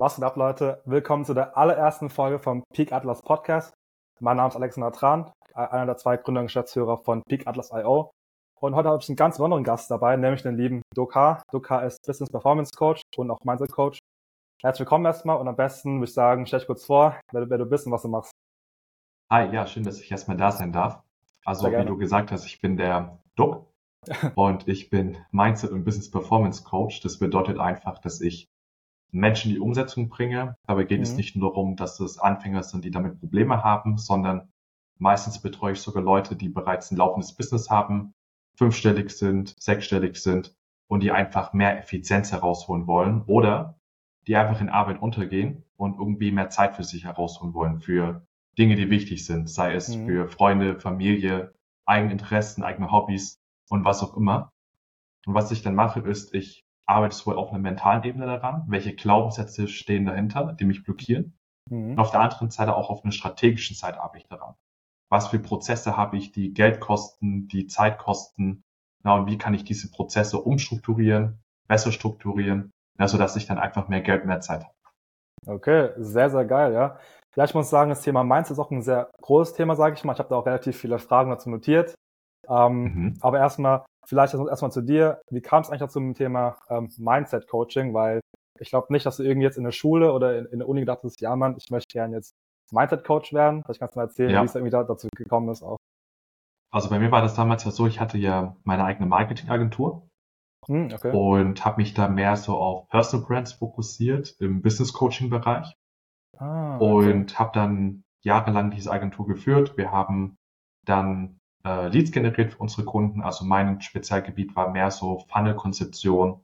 Was geht ab, Leute? Willkommen zu der allerersten Folge vom Peak Atlas Podcast. Mein Name ist Alexander Tran, einer der zwei Gründer und Geschäftsführer von Peak Atlas IO. Und heute habe ich einen ganz besonderen Gast dabei, nämlich den lieben Doka. Doka ist Business Performance Coach und auch Mindset Coach. Herzlich willkommen erstmal und am besten würde ich sagen, stell dich kurz vor, wer, wer du bist und was du machst. Hi, ja, schön, dass ich erstmal da sein darf. Also, wie du gesagt hast, ich bin der Duck und ich bin Mindset und Business Performance Coach. Das bedeutet einfach, dass ich Menschen in die Umsetzung bringe. Dabei geht mhm. es nicht nur darum, dass es Anfänger sind, die damit Probleme haben, sondern meistens betreue ich sogar Leute, die bereits ein laufendes Business haben, fünfstellig sind, sechsstellig sind und die einfach mehr Effizienz herausholen wollen oder die einfach in Arbeit untergehen und irgendwie mehr Zeit für sich herausholen wollen für Dinge, die wichtig sind, sei es mhm. für Freunde, Familie, eigene Interessen, eigene Hobbys und was auch immer. Und was ich dann mache, ist, ich arbeitest wohl auf einer mentalen Ebene daran? Welche Glaubenssätze stehen dahinter, die mich blockieren? Mhm. Und auf der anderen Seite auch auf einer strategischen Seite arbeite ich daran. Was für Prozesse habe ich, die Geld kosten, die Zeit kosten? Na, und wie kann ich diese Prozesse umstrukturieren, besser strukturieren, na, sodass ich dann einfach mehr Geld, mehr Zeit habe? Okay, sehr, sehr geil, ja. Ja, ich muss sagen, das Thema Mainz ist auch ein sehr großes Thema, sage ich mal. Ich habe da auch relativ viele Fragen dazu notiert. Ähm, mhm. Aber erstmal, vielleicht erstmal zu dir. Wie kam es eigentlich dazu zum Thema ähm, Mindset Coaching? Weil ich glaube nicht, dass du irgendwie jetzt in der Schule oder in, in der Uni gedacht hast, ja Mann, ich möchte gerne jetzt Mindset Coach werden. Vielleicht kannst du mal erzählen, ja. wie es irgendwie da, dazu gekommen ist auch. Also bei mir war das damals ja so, ich hatte ja meine eigene Marketingagentur hm, okay. und habe mich da mehr so auf Personal Brands fokussiert im Business Coaching Bereich ah, okay. und habe dann jahrelang diese Agentur geführt. Wir haben dann äh, Leads generiert für unsere Kunden. Also mein Spezialgebiet war mehr so Funnel-Konzeption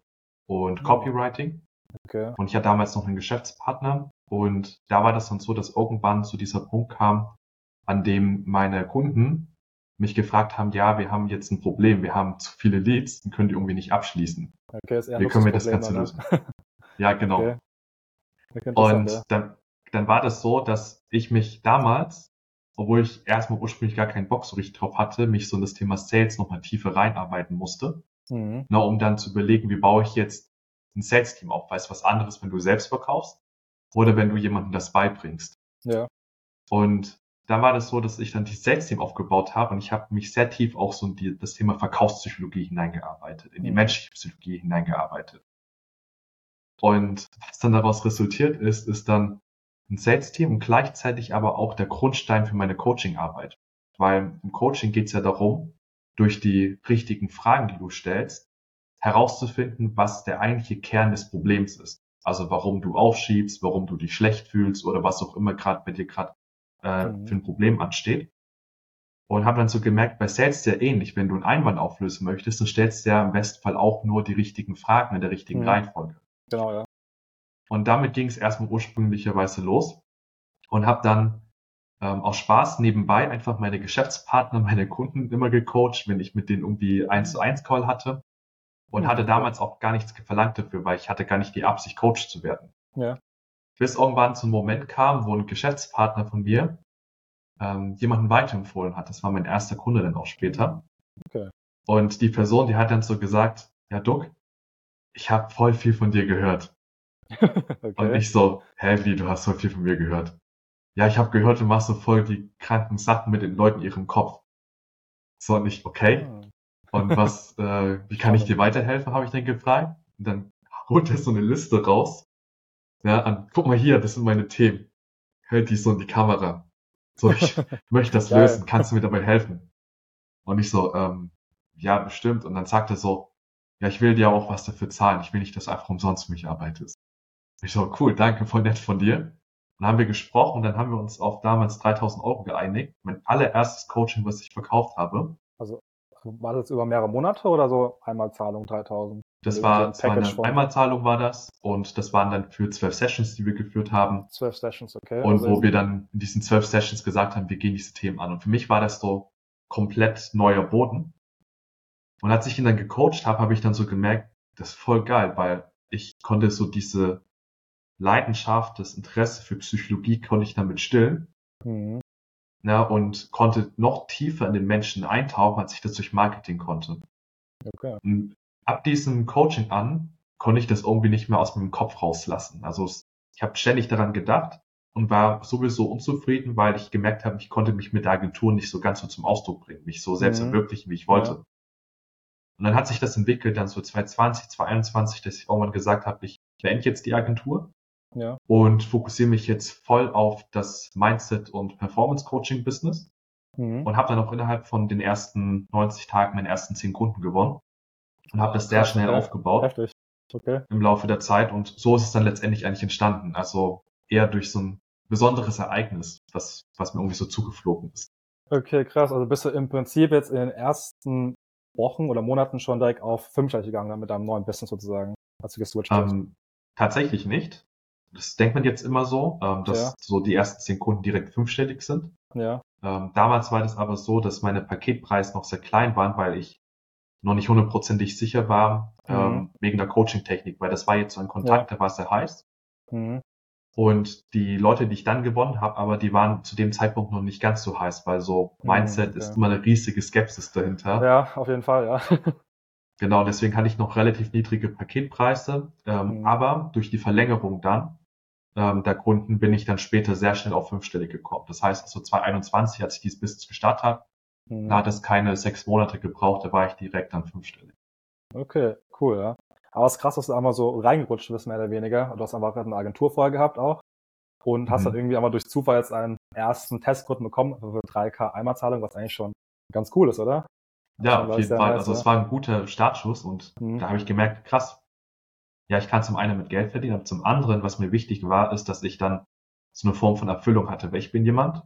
und mhm. Copywriting. Okay. Und ich hatte damals noch einen Geschäftspartner und da war das dann so, dass irgendwann zu dieser Punkt kam, an dem meine Kunden mich gefragt haben, ja, wir haben jetzt ein Problem, wir haben zu viele Leads, die können die irgendwie nicht abschließen. Okay, ist eher Wie können wir das Ganze lösen? ja, genau. Okay. Und dann, dann war das so, dass ich mich damals obwohl ich erstmal ursprünglich gar keinen Bock so richtig drauf hatte, mich so in das Thema Sales nochmal tiefer reinarbeiten musste. Mhm. Na, um dann zu überlegen, wie baue ich jetzt ein Sales-Team auf? Weißt was anderes, wenn du selbst verkaufst oder wenn du jemandem das beibringst. Ja. Und da war das so, dass ich dann die Sales-Team aufgebaut habe und ich habe mich sehr tief auch so in die, das Thema Verkaufspsychologie hineingearbeitet, in die mhm. menschliche Psychologie hineingearbeitet. Und was dann daraus resultiert ist, ist dann ein Sales-Team und gleichzeitig aber auch der Grundstein für meine Coaching-Arbeit. Weil im Coaching geht es ja darum, durch die richtigen Fragen, die du stellst, herauszufinden, was der eigentliche Kern des Problems ist. Also warum du aufschiebst, warum du dich schlecht fühlst oder was auch immer gerade bei dir gerade äh, mhm. für ein Problem ansteht. Und habe dann so gemerkt, bei Sales sehr ähnlich. Wenn du einen Einwand auflösen möchtest, dann stellst du ja im besten Fall auch nur die richtigen Fragen in der richtigen mhm. Reihenfolge. Genau, ja. Und damit ging es erstmal ursprünglicherweise los und habe dann ähm, aus Spaß nebenbei einfach meine Geschäftspartner, meine Kunden immer gecoacht, wenn ich mit denen irgendwie eins zu eins Call hatte und ja. hatte damals auch gar nichts verlangt dafür, weil ich hatte gar nicht die Absicht, Coach zu werden. Ja. Bis irgendwann so ein Moment kam, wo ein Geschäftspartner von mir ähm, jemanden weiterempfohlen hat. Das war mein erster Kunde dann auch später. Okay. Und die Person, die hat dann so gesagt, ja Duck, ich habe voll viel von dir gehört. okay. Und ich so, hä, wie, du hast so viel von mir gehört. Ja, ich habe gehört, du machst so voll die kranken Sachen mit den Leuten ihrem Kopf. So, und ich, okay. Ah. Und was, äh, wie kann ich dir weiterhelfen, habe ich dann gefragt. Und dann holt er so eine Liste raus. Ja, an, guck mal hier, das sind meine Themen. Hält die so in die Kamera. So, ich möchte das lösen, kannst du mir dabei helfen? Und ich so, ähm, ja, bestimmt. Und dann sagt er so, ja, ich will dir auch was dafür zahlen. Ich will nicht, dass du einfach umsonst für mich arbeitest. Ich so, cool, danke, voll nett von dir. Dann haben wir gesprochen und dann haben wir uns auf damals 3000 Euro geeinigt. Mein allererstes Coaching, was ich verkauft habe. Also war das über mehrere Monate oder so Einmalzahlung 3000? Das war, das war eine Einmalzahlung war das und das waren dann für zwölf Sessions, die wir geführt haben. Zwölf Sessions, okay. Und also wo wir dann in diesen zwölf Sessions gesagt haben, wir gehen diese Themen an. Und für mich war das so komplett neuer Boden. Und als ich ihn dann gecoacht habe, habe ich dann so gemerkt, das ist voll geil, weil ich konnte so diese Leidenschaft, das Interesse für Psychologie konnte ich damit stillen. Mhm. Ja, und konnte noch tiefer in den Menschen eintauchen, als ich das durch Marketing konnte. Okay. Und ab diesem Coaching an konnte ich das irgendwie nicht mehr aus meinem Kopf rauslassen. Also ich habe ständig daran gedacht und war sowieso unzufrieden, weil ich gemerkt habe, ich konnte mich mit der Agentur nicht so ganz so zum Ausdruck bringen, mich so selbst mhm. verwirklichen, wie ich wollte. Ja. Und dann hat sich das entwickelt, dann so 2020, 2021, dass ich irgendwann gesagt habe, ich beende jetzt die Agentur ja. und fokussiere mich jetzt voll auf das Mindset- und Performance-Coaching-Business mhm. und habe dann auch innerhalb von den ersten 90 Tagen meine ersten 10 Kunden gewonnen und habe das sehr schnell aufgebaut Heftig. Okay. im Laufe der Zeit und so ist es dann letztendlich eigentlich entstanden. Also eher durch so ein besonderes Ereignis, was, was mir irgendwie so zugeflogen ist. Okay, krass. Also bist du im Prinzip jetzt in den ersten Wochen oder Monaten schon direkt auf fünfstellig gegangen mit deinem neuen Business sozusagen, als du geswitcht hast? Ähm, tatsächlich nicht. Das denkt man jetzt immer so, ähm, dass ja. so die ersten zehn Kunden direkt fünfstellig sind. Ja. Ähm, damals war das aber so, dass meine Paketpreise noch sehr klein waren, weil ich noch nicht hundertprozentig sicher war, mhm. ähm, wegen der Coaching-Technik, weil das war jetzt so ein Kontakt, ja. der war sehr heiß. Mhm. Und die Leute, die ich dann gewonnen habe, aber die waren zu dem Zeitpunkt noch nicht ganz so heiß, weil so mhm, Mindset okay. ist immer eine riesige Skepsis dahinter. Ja, auf jeden Fall, ja. genau, deswegen hatte ich noch relativ niedrige Paketpreise. Ähm, mhm. Aber durch die Verlängerung dann ähm, der Kunden bin ich dann später sehr schnell auf fünfstellig gekommen. Das heißt, also 2021, als ich dieses Business gestartet habe, mhm. da hat es keine sechs Monate gebraucht, da war ich direkt dann fünfstellig. Okay, cool, ja. Aber es ist krass, dass du einmal so reingerutscht bist, mehr oder weniger. Du hast einfach eine Agentur vorher gehabt auch. Und hast mhm. dann irgendwie einmal durch Zufall jetzt einen ersten Testkunden bekommen für 3K Einmalzahlung, was eigentlich schon ganz cool ist, oder? Ja, auf jeden Fall. Also es war ein guter Startschuss und mhm. da habe ich gemerkt, krass. Ja, ich kann zum einen mit Geld verdienen, aber zum anderen, was mir wichtig war, ist, dass ich dann so eine Form von Erfüllung hatte, weil ich bin jemand,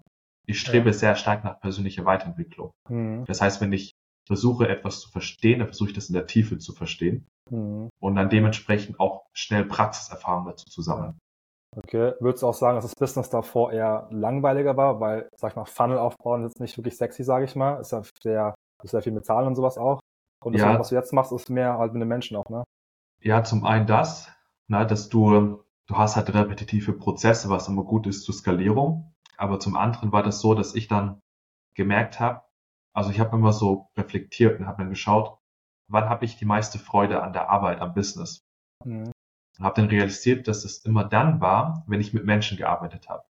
ich strebe ja. sehr stark nach persönlicher Weiterentwicklung. Mhm. Das heißt, wenn ich versuche, etwas zu verstehen, dann versuche ich das in der Tiefe zu verstehen mhm. und dann dementsprechend auch schnell Praxiserfahrung dazu zu sammeln. Okay, würdest du auch sagen, dass das Business davor eher langweiliger war, weil, sag ich mal, Funnel aufbauen ist jetzt nicht wirklich sexy, sage ich mal, ist ja sehr, ist sehr viel mit Zahlen und sowas auch. Und das, ja. was du jetzt machst, ist mehr halt mit den Menschen auch, ne? Ja, zum einen das, ne, dass du, du hast halt repetitive Prozesse, was immer gut ist zur Skalierung. Aber zum anderen war das so, dass ich dann gemerkt habe, also ich habe immer so reflektiert und habe dann geschaut, wann habe ich die meiste Freude an der Arbeit, am Business. Mhm. Und habe dann realisiert, dass es immer dann war, wenn ich mit Menschen gearbeitet habe.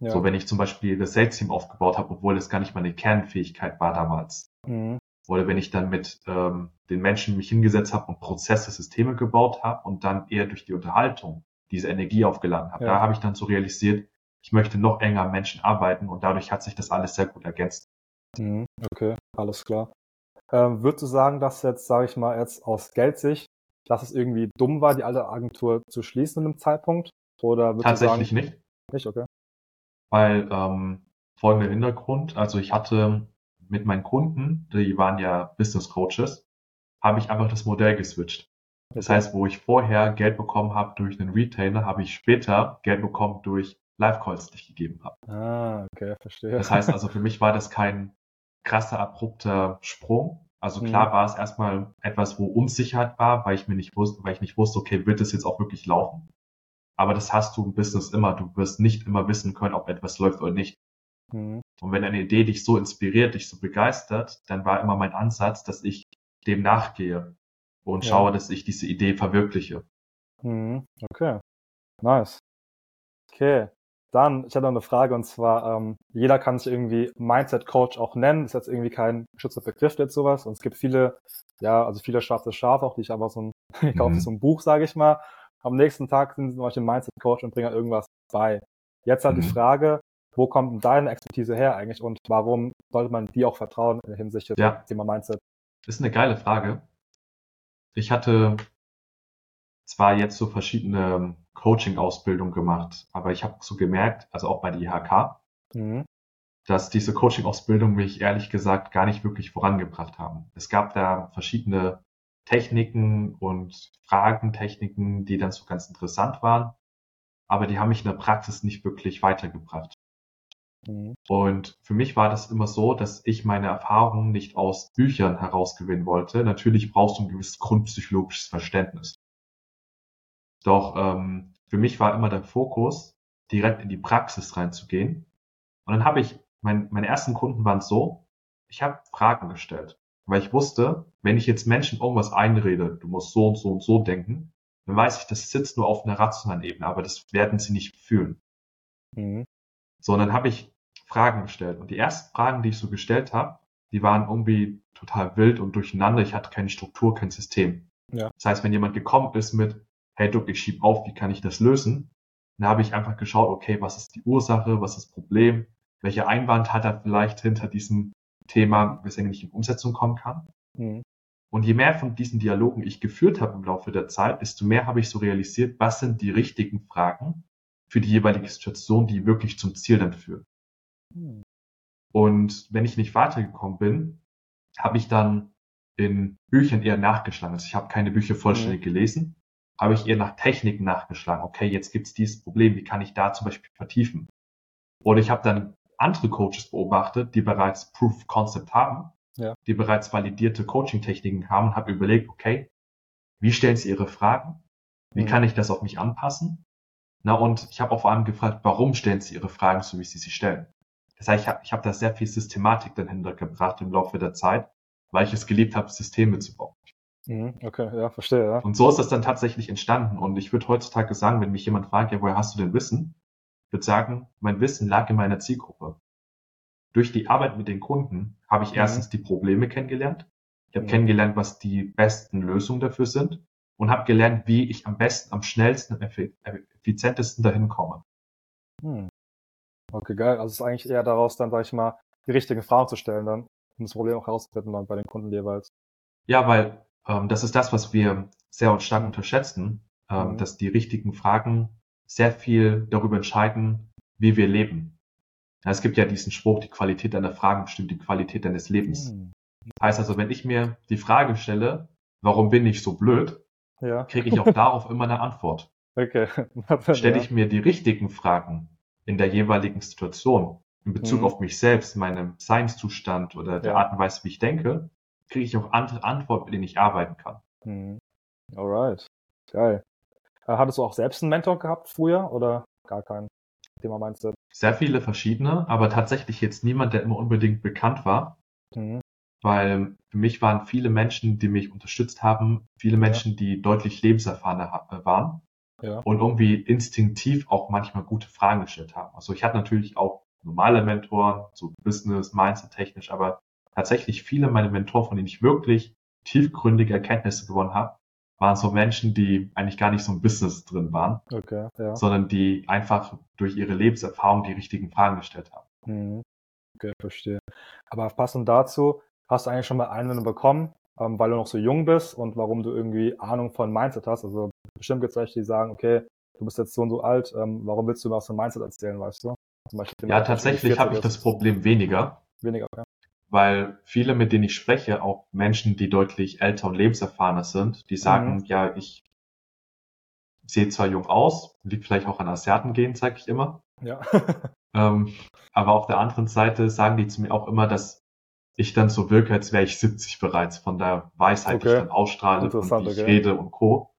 Ja. So, wenn ich zum Beispiel das Sales-Team aufgebaut habe, obwohl das gar nicht meine Kernfähigkeit war damals. Mhm. Oder wenn ich dann mit ähm, den Menschen mich hingesetzt habe und Prozesse, Systeme gebaut habe und dann eher durch die Unterhaltung diese Energie aufgeladen habe. Ja. Da habe ich dann so realisiert, ich möchte noch enger am Menschen arbeiten und dadurch hat sich das alles sehr gut ergänzt. Mhm, okay, alles klar. Ähm, würdest du sagen, dass jetzt, sage ich mal, jetzt aus Geldsicht, dass es irgendwie dumm war, die alte Agentur zu schließen in einem Zeitpunkt? Oder Tatsächlich sagen, nicht. Nicht, okay. Weil ähm, folgender Hintergrund, also ich hatte mit meinen Kunden, die waren ja Business Coaches, habe ich einfach das Modell geswitcht. Das heißt, wo ich vorher Geld bekommen habe durch einen Retainer, habe ich später Geld bekommen durch Live-Calls, die ich gegeben habe. Ah, okay, verstehe. Das heißt also, für mich war das kein krasser, abrupter Sprung. Also klar mhm. war es erstmal etwas, wo Unsicherheit war, weil ich mir nicht wusste, weil ich nicht wusste, okay, wird das jetzt auch wirklich laufen? Aber das hast du im Business immer. Du wirst nicht immer wissen können, ob etwas läuft oder nicht. Mhm. Und wenn eine Idee dich so inspiriert, dich so begeistert, dann war immer mein Ansatz, dass ich dem nachgehe und ja. schaue, dass ich diese Idee verwirkliche. Mhm. Okay. Nice. Okay. Dann, ich hatte noch eine Frage und zwar, ähm, jeder kann sich irgendwie Mindset Coach auch nennen, ist jetzt irgendwie kein geschützter Begriff jetzt sowas und es gibt viele, ja, also viele schwarze Schafe auch, die ich aber so ein, ich kaufe mhm. so ein Buch, sage ich mal. Am nächsten Tag sind sie zum Beispiel Mindset Coach und bringen irgendwas bei. Jetzt halt mhm. die Frage, wo kommt denn deine Expertise her eigentlich und warum sollte man die auch vertrauen in der Hinsicht ja. Thema Mindset? Das ist eine geile Frage. Ich hatte zwar jetzt so verschiedene Coaching-Ausbildung gemacht. Aber ich habe so gemerkt, also auch bei der IHK, mhm. dass diese Coaching-Ausbildung mich ehrlich gesagt gar nicht wirklich vorangebracht haben. Es gab da verschiedene Techniken und Fragentechniken, die dann so ganz interessant waren, aber die haben mich in der Praxis nicht wirklich weitergebracht. Mhm. Und für mich war das immer so, dass ich meine Erfahrungen nicht aus Büchern herausgewinnen wollte. Natürlich brauchst du ein gewisses grundpsychologisches Verständnis. Doch ähm, für mich war immer der Fokus, direkt in die Praxis reinzugehen. Und dann habe ich, mein, meine ersten Kunden waren so, ich habe Fragen gestellt, weil ich wusste, wenn ich jetzt Menschen irgendwas einrede, du musst so und so und so denken, dann weiß ich, das sitzt nur auf einer rationalen Ebene, aber das werden sie nicht fühlen. Mhm. So, und dann habe ich Fragen gestellt. Und die ersten Fragen, die ich so gestellt habe, die waren irgendwie total wild und durcheinander. Ich hatte keine Struktur, kein System. Ja. Das heißt, wenn jemand gekommen ist mit, hey Duck, ich schieb auf, wie kann ich das lösen? Dann habe ich einfach geschaut, okay, was ist die Ursache, was ist das Problem, welcher Einwand hat er vielleicht hinter diesem Thema, weswegen er nicht in Umsetzung kommen kann. Mhm. Und je mehr von diesen Dialogen ich geführt habe im Laufe der Zeit, desto mehr habe ich so realisiert, was sind die richtigen Fragen für die jeweilige Situation, die wirklich zum Ziel dann führen. Mhm. Und wenn ich nicht weitergekommen bin, habe ich dann in Büchern eher nachgeschlagen. Also ich habe keine Bücher vollständig mhm. gelesen, habe ich eher nach Techniken nachgeschlagen. Okay, jetzt gibt's dieses Problem, wie kann ich da zum Beispiel vertiefen? Oder ich habe dann andere Coaches beobachtet, die bereits Proof of Concept haben, ja. die bereits validierte Coaching-Techniken haben, habe überlegt, okay, wie stellen sie ihre Fragen? Wie mhm. kann ich das auf mich anpassen? Na, und ich habe auch vor allem gefragt, warum stellen sie ihre Fragen so, wie sie sie stellen? Das heißt, ich habe ich hab da sehr viel Systematik dahinter gebracht im Laufe der Zeit, weil ich es geliebt habe, Systeme zu bauen. Mhm, okay, ja, verstehe, ja. Und so ist das dann tatsächlich entstanden. Und ich würde heutzutage sagen, wenn mich jemand fragt, ja, woher hast du denn Wissen? Ich würde sagen, mein Wissen lag in meiner Zielgruppe. Durch die Arbeit mit den Kunden habe ich mhm. erstens die Probleme kennengelernt. Ich habe mhm. kennengelernt, was die besten Lösungen dafür sind und habe gelernt, wie ich am besten, am schnellsten, am effizientesten dahin komme. Hm. Okay, geil. Also es ist eigentlich eher daraus dann, sag ich mal, die richtigen Fragen zu stellen dann, um das Problem auch herauszufinden dann bei den Kunden jeweils. Ja, weil ähm, das ist das, was wir sehr stark unterschätzen, ähm, mhm. dass die richtigen Fragen sehr viel darüber entscheiden, wie wir leben. Ja, es gibt ja diesen Spruch, die Qualität deiner Fragen bestimmt die Qualität deines Lebens. Mhm. Heißt also, wenn ich mir die Frage stelle, warum bin ich so blöd, ja. kriege ich auch darauf immer eine Antwort. Okay. Stelle ich mir die richtigen Fragen in der jeweiligen Situation in Bezug mhm. auf mich selbst, meinem Seinszustand oder der ja. Art und Weise, wie ich denke, kriege ich auch andere Antworten, mit denen ich arbeiten kann. Mhm. Alright. Geil. Äh, hattest du auch selbst einen Mentor gehabt früher oder gar keinen? Thema meinst du? Sehr viele verschiedene, aber tatsächlich jetzt niemand, der immer unbedingt bekannt war. Mhm. Weil für mich waren viele Menschen, die mich unterstützt haben, viele Menschen, ja. die deutlich lebenserfahrener äh, waren. Ja. Und irgendwie instinktiv auch manchmal gute Fragen gestellt haben. Also ich hatte natürlich auch normale Mentoren, so Business, Mindset technisch, aber tatsächlich viele meiner Mentoren, von denen ich wirklich tiefgründige Erkenntnisse gewonnen habe, waren so Menschen, die eigentlich gar nicht so im Business drin waren, okay, ja. sondern die einfach durch ihre Lebenserfahrung die richtigen Fragen gestellt haben. Mhm. Okay, verstehe. Aber passend dazu, hast du eigentlich schon mal Einwände bekommen, ähm, weil du noch so jung bist und warum du irgendwie Ahnung von Mindset hast? Also bestimmt gibt es welche, die sagen, okay, du bist jetzt so und so alt, ähm, warum willst du mir aus dem Mindset erzählen, weißt du? ja, tatsächlich habe ich das Problem weniger. Weniger, okay weil viele, mit denen ich spreche, auch Menschen, die deutlich älter und lebenserfahrener sind, die sagen, mhm. ja, ich sehe zwar jung aus, liegt vielleicht auch an Asiaten gehen, sage ich immer. Ja. ähm, aber auf der anderen Seite sagen die zu mir auch immer, dass ich dann so wirke, als wäre ich 70 bereits von der Weisheit, okay. die ich dann ausstrahle und wie ich okay. rede und Co.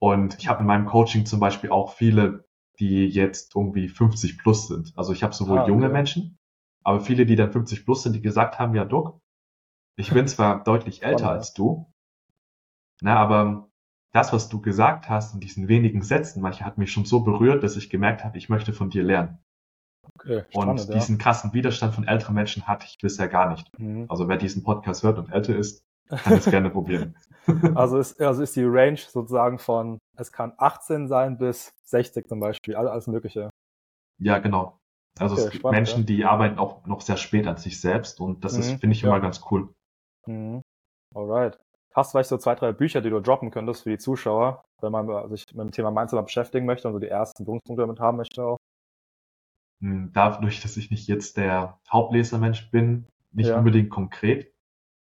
Und ich habe in meinem Coaching zum Beispiel auch viele, die jetzt irgendwie 50 plus sind. Also ich habe sowohl ah, okay. junge Menschen, aber viele, die dann 50 plus sind, die gesagt haben, ja, Duck, ich bin zwar deutlich älter als du, na, aber das, was du gesagt hast in diesen wenigen Sätzen, manche hat mich schon so berührt, dass ich gemerkt habe, ich möchte von dir lernen. Okay, spannend, und diesen ja. krassen Widerstand von älteren Menschen hatte ich bisher gar nicht. Mhm. Also wer diesen Podcast hört und älter ist, kann es gerne probieren. Also ist, also ist die Range sozusagen von, es kann 18 sein bis 60 zum Beispiel, alles Mögliche. Ja, genau. Also okay, es gibt spannend, Menschen, ja. die arbeiten auch noch sehr spät an sich selbst und das mhm, ist, finde ich, ja. immer ganz cool. Mhm. Alright. Hast du vielleicht so zwei, drei Bücher, die du droppen könntest für die Zuschauer, wenn man sich mit dem Thema Mindset beschäftigen möchte und so die ersten Berührungspunkte damit haben möchte auch? Hm, dadurch, dass ich nicht jetzt der Hauptlesermensch bin, nicht ja. unbedingt konkret.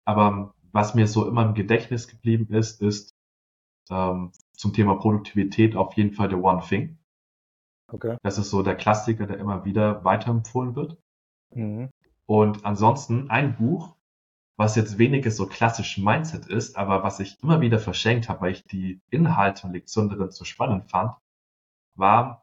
Aber was mir so immer im Gedächtnis geblieben ist, ist ähm, zum Thema Produktivität auf jeden Fall der One Thing. Okay. Das ist so der Klassiker, der immer wieder weiterempfohlen wird. Mhm. Und ansonsten ein Buch, was jetzt weniger so klassisch Mindset ist, aber was ich immer wieder verschenkt habe, weil ich die Inhalte und Lektionen darin so spannend fand, war,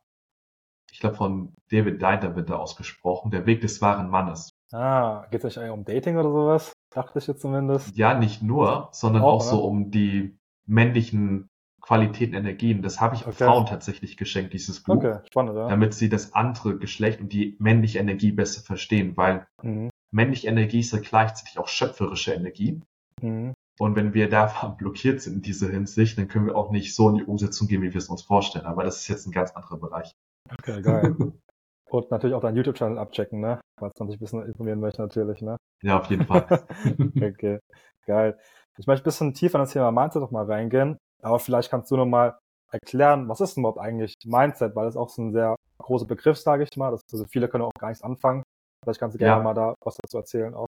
ich glaube, von David Deiter wird da ausgesprochen, der Weg des wahren Mannes. Ah, geht es eigentlich um Dating oder sowas? Dachte ich jetzt zumindest. Ja, nicht nur, sondern auch, auch so um die männlichen Qualitäten, Energien. Das habe ich okay. Frauen tatsächlich geschenkt, dieses Buch. Okay, spannend, ja. Damit sie das andere Geschlecht und die männliche Energie besser verstehen, weil mhm. männliche Energie ist ja gleichzeitig auch schöpferische Energie. Mhm. Und wenn wir da blockiert sind in dieser Hinsicht, dann können wir auch nicht so in die Umsetzung gehen, wie wir es uns vorstellen. Aber das ist jetzt ein ganz anderer Bereich. Okay, geil. Und natürlich auch deinen YouTube-Channel abchecken, ne? Falls man sich ein bisschen informieren möchte, natürlich, ne? Ja, auf jeden Fall. okay, geil. Ich möchte ein bisschen tiefer in das Thema Mindset noch mal reingehen. Aber vielleicht kannst du noch mal erklären, was ist denn überhaupt eigentlich Mindset? Weil das ist auch so ein sehr großer Begriff, sage ich mal. Das, also viele können auch gar nichts anfangen. Vielleicht kannst du gerne ja. mal da was dazu erzählen auch.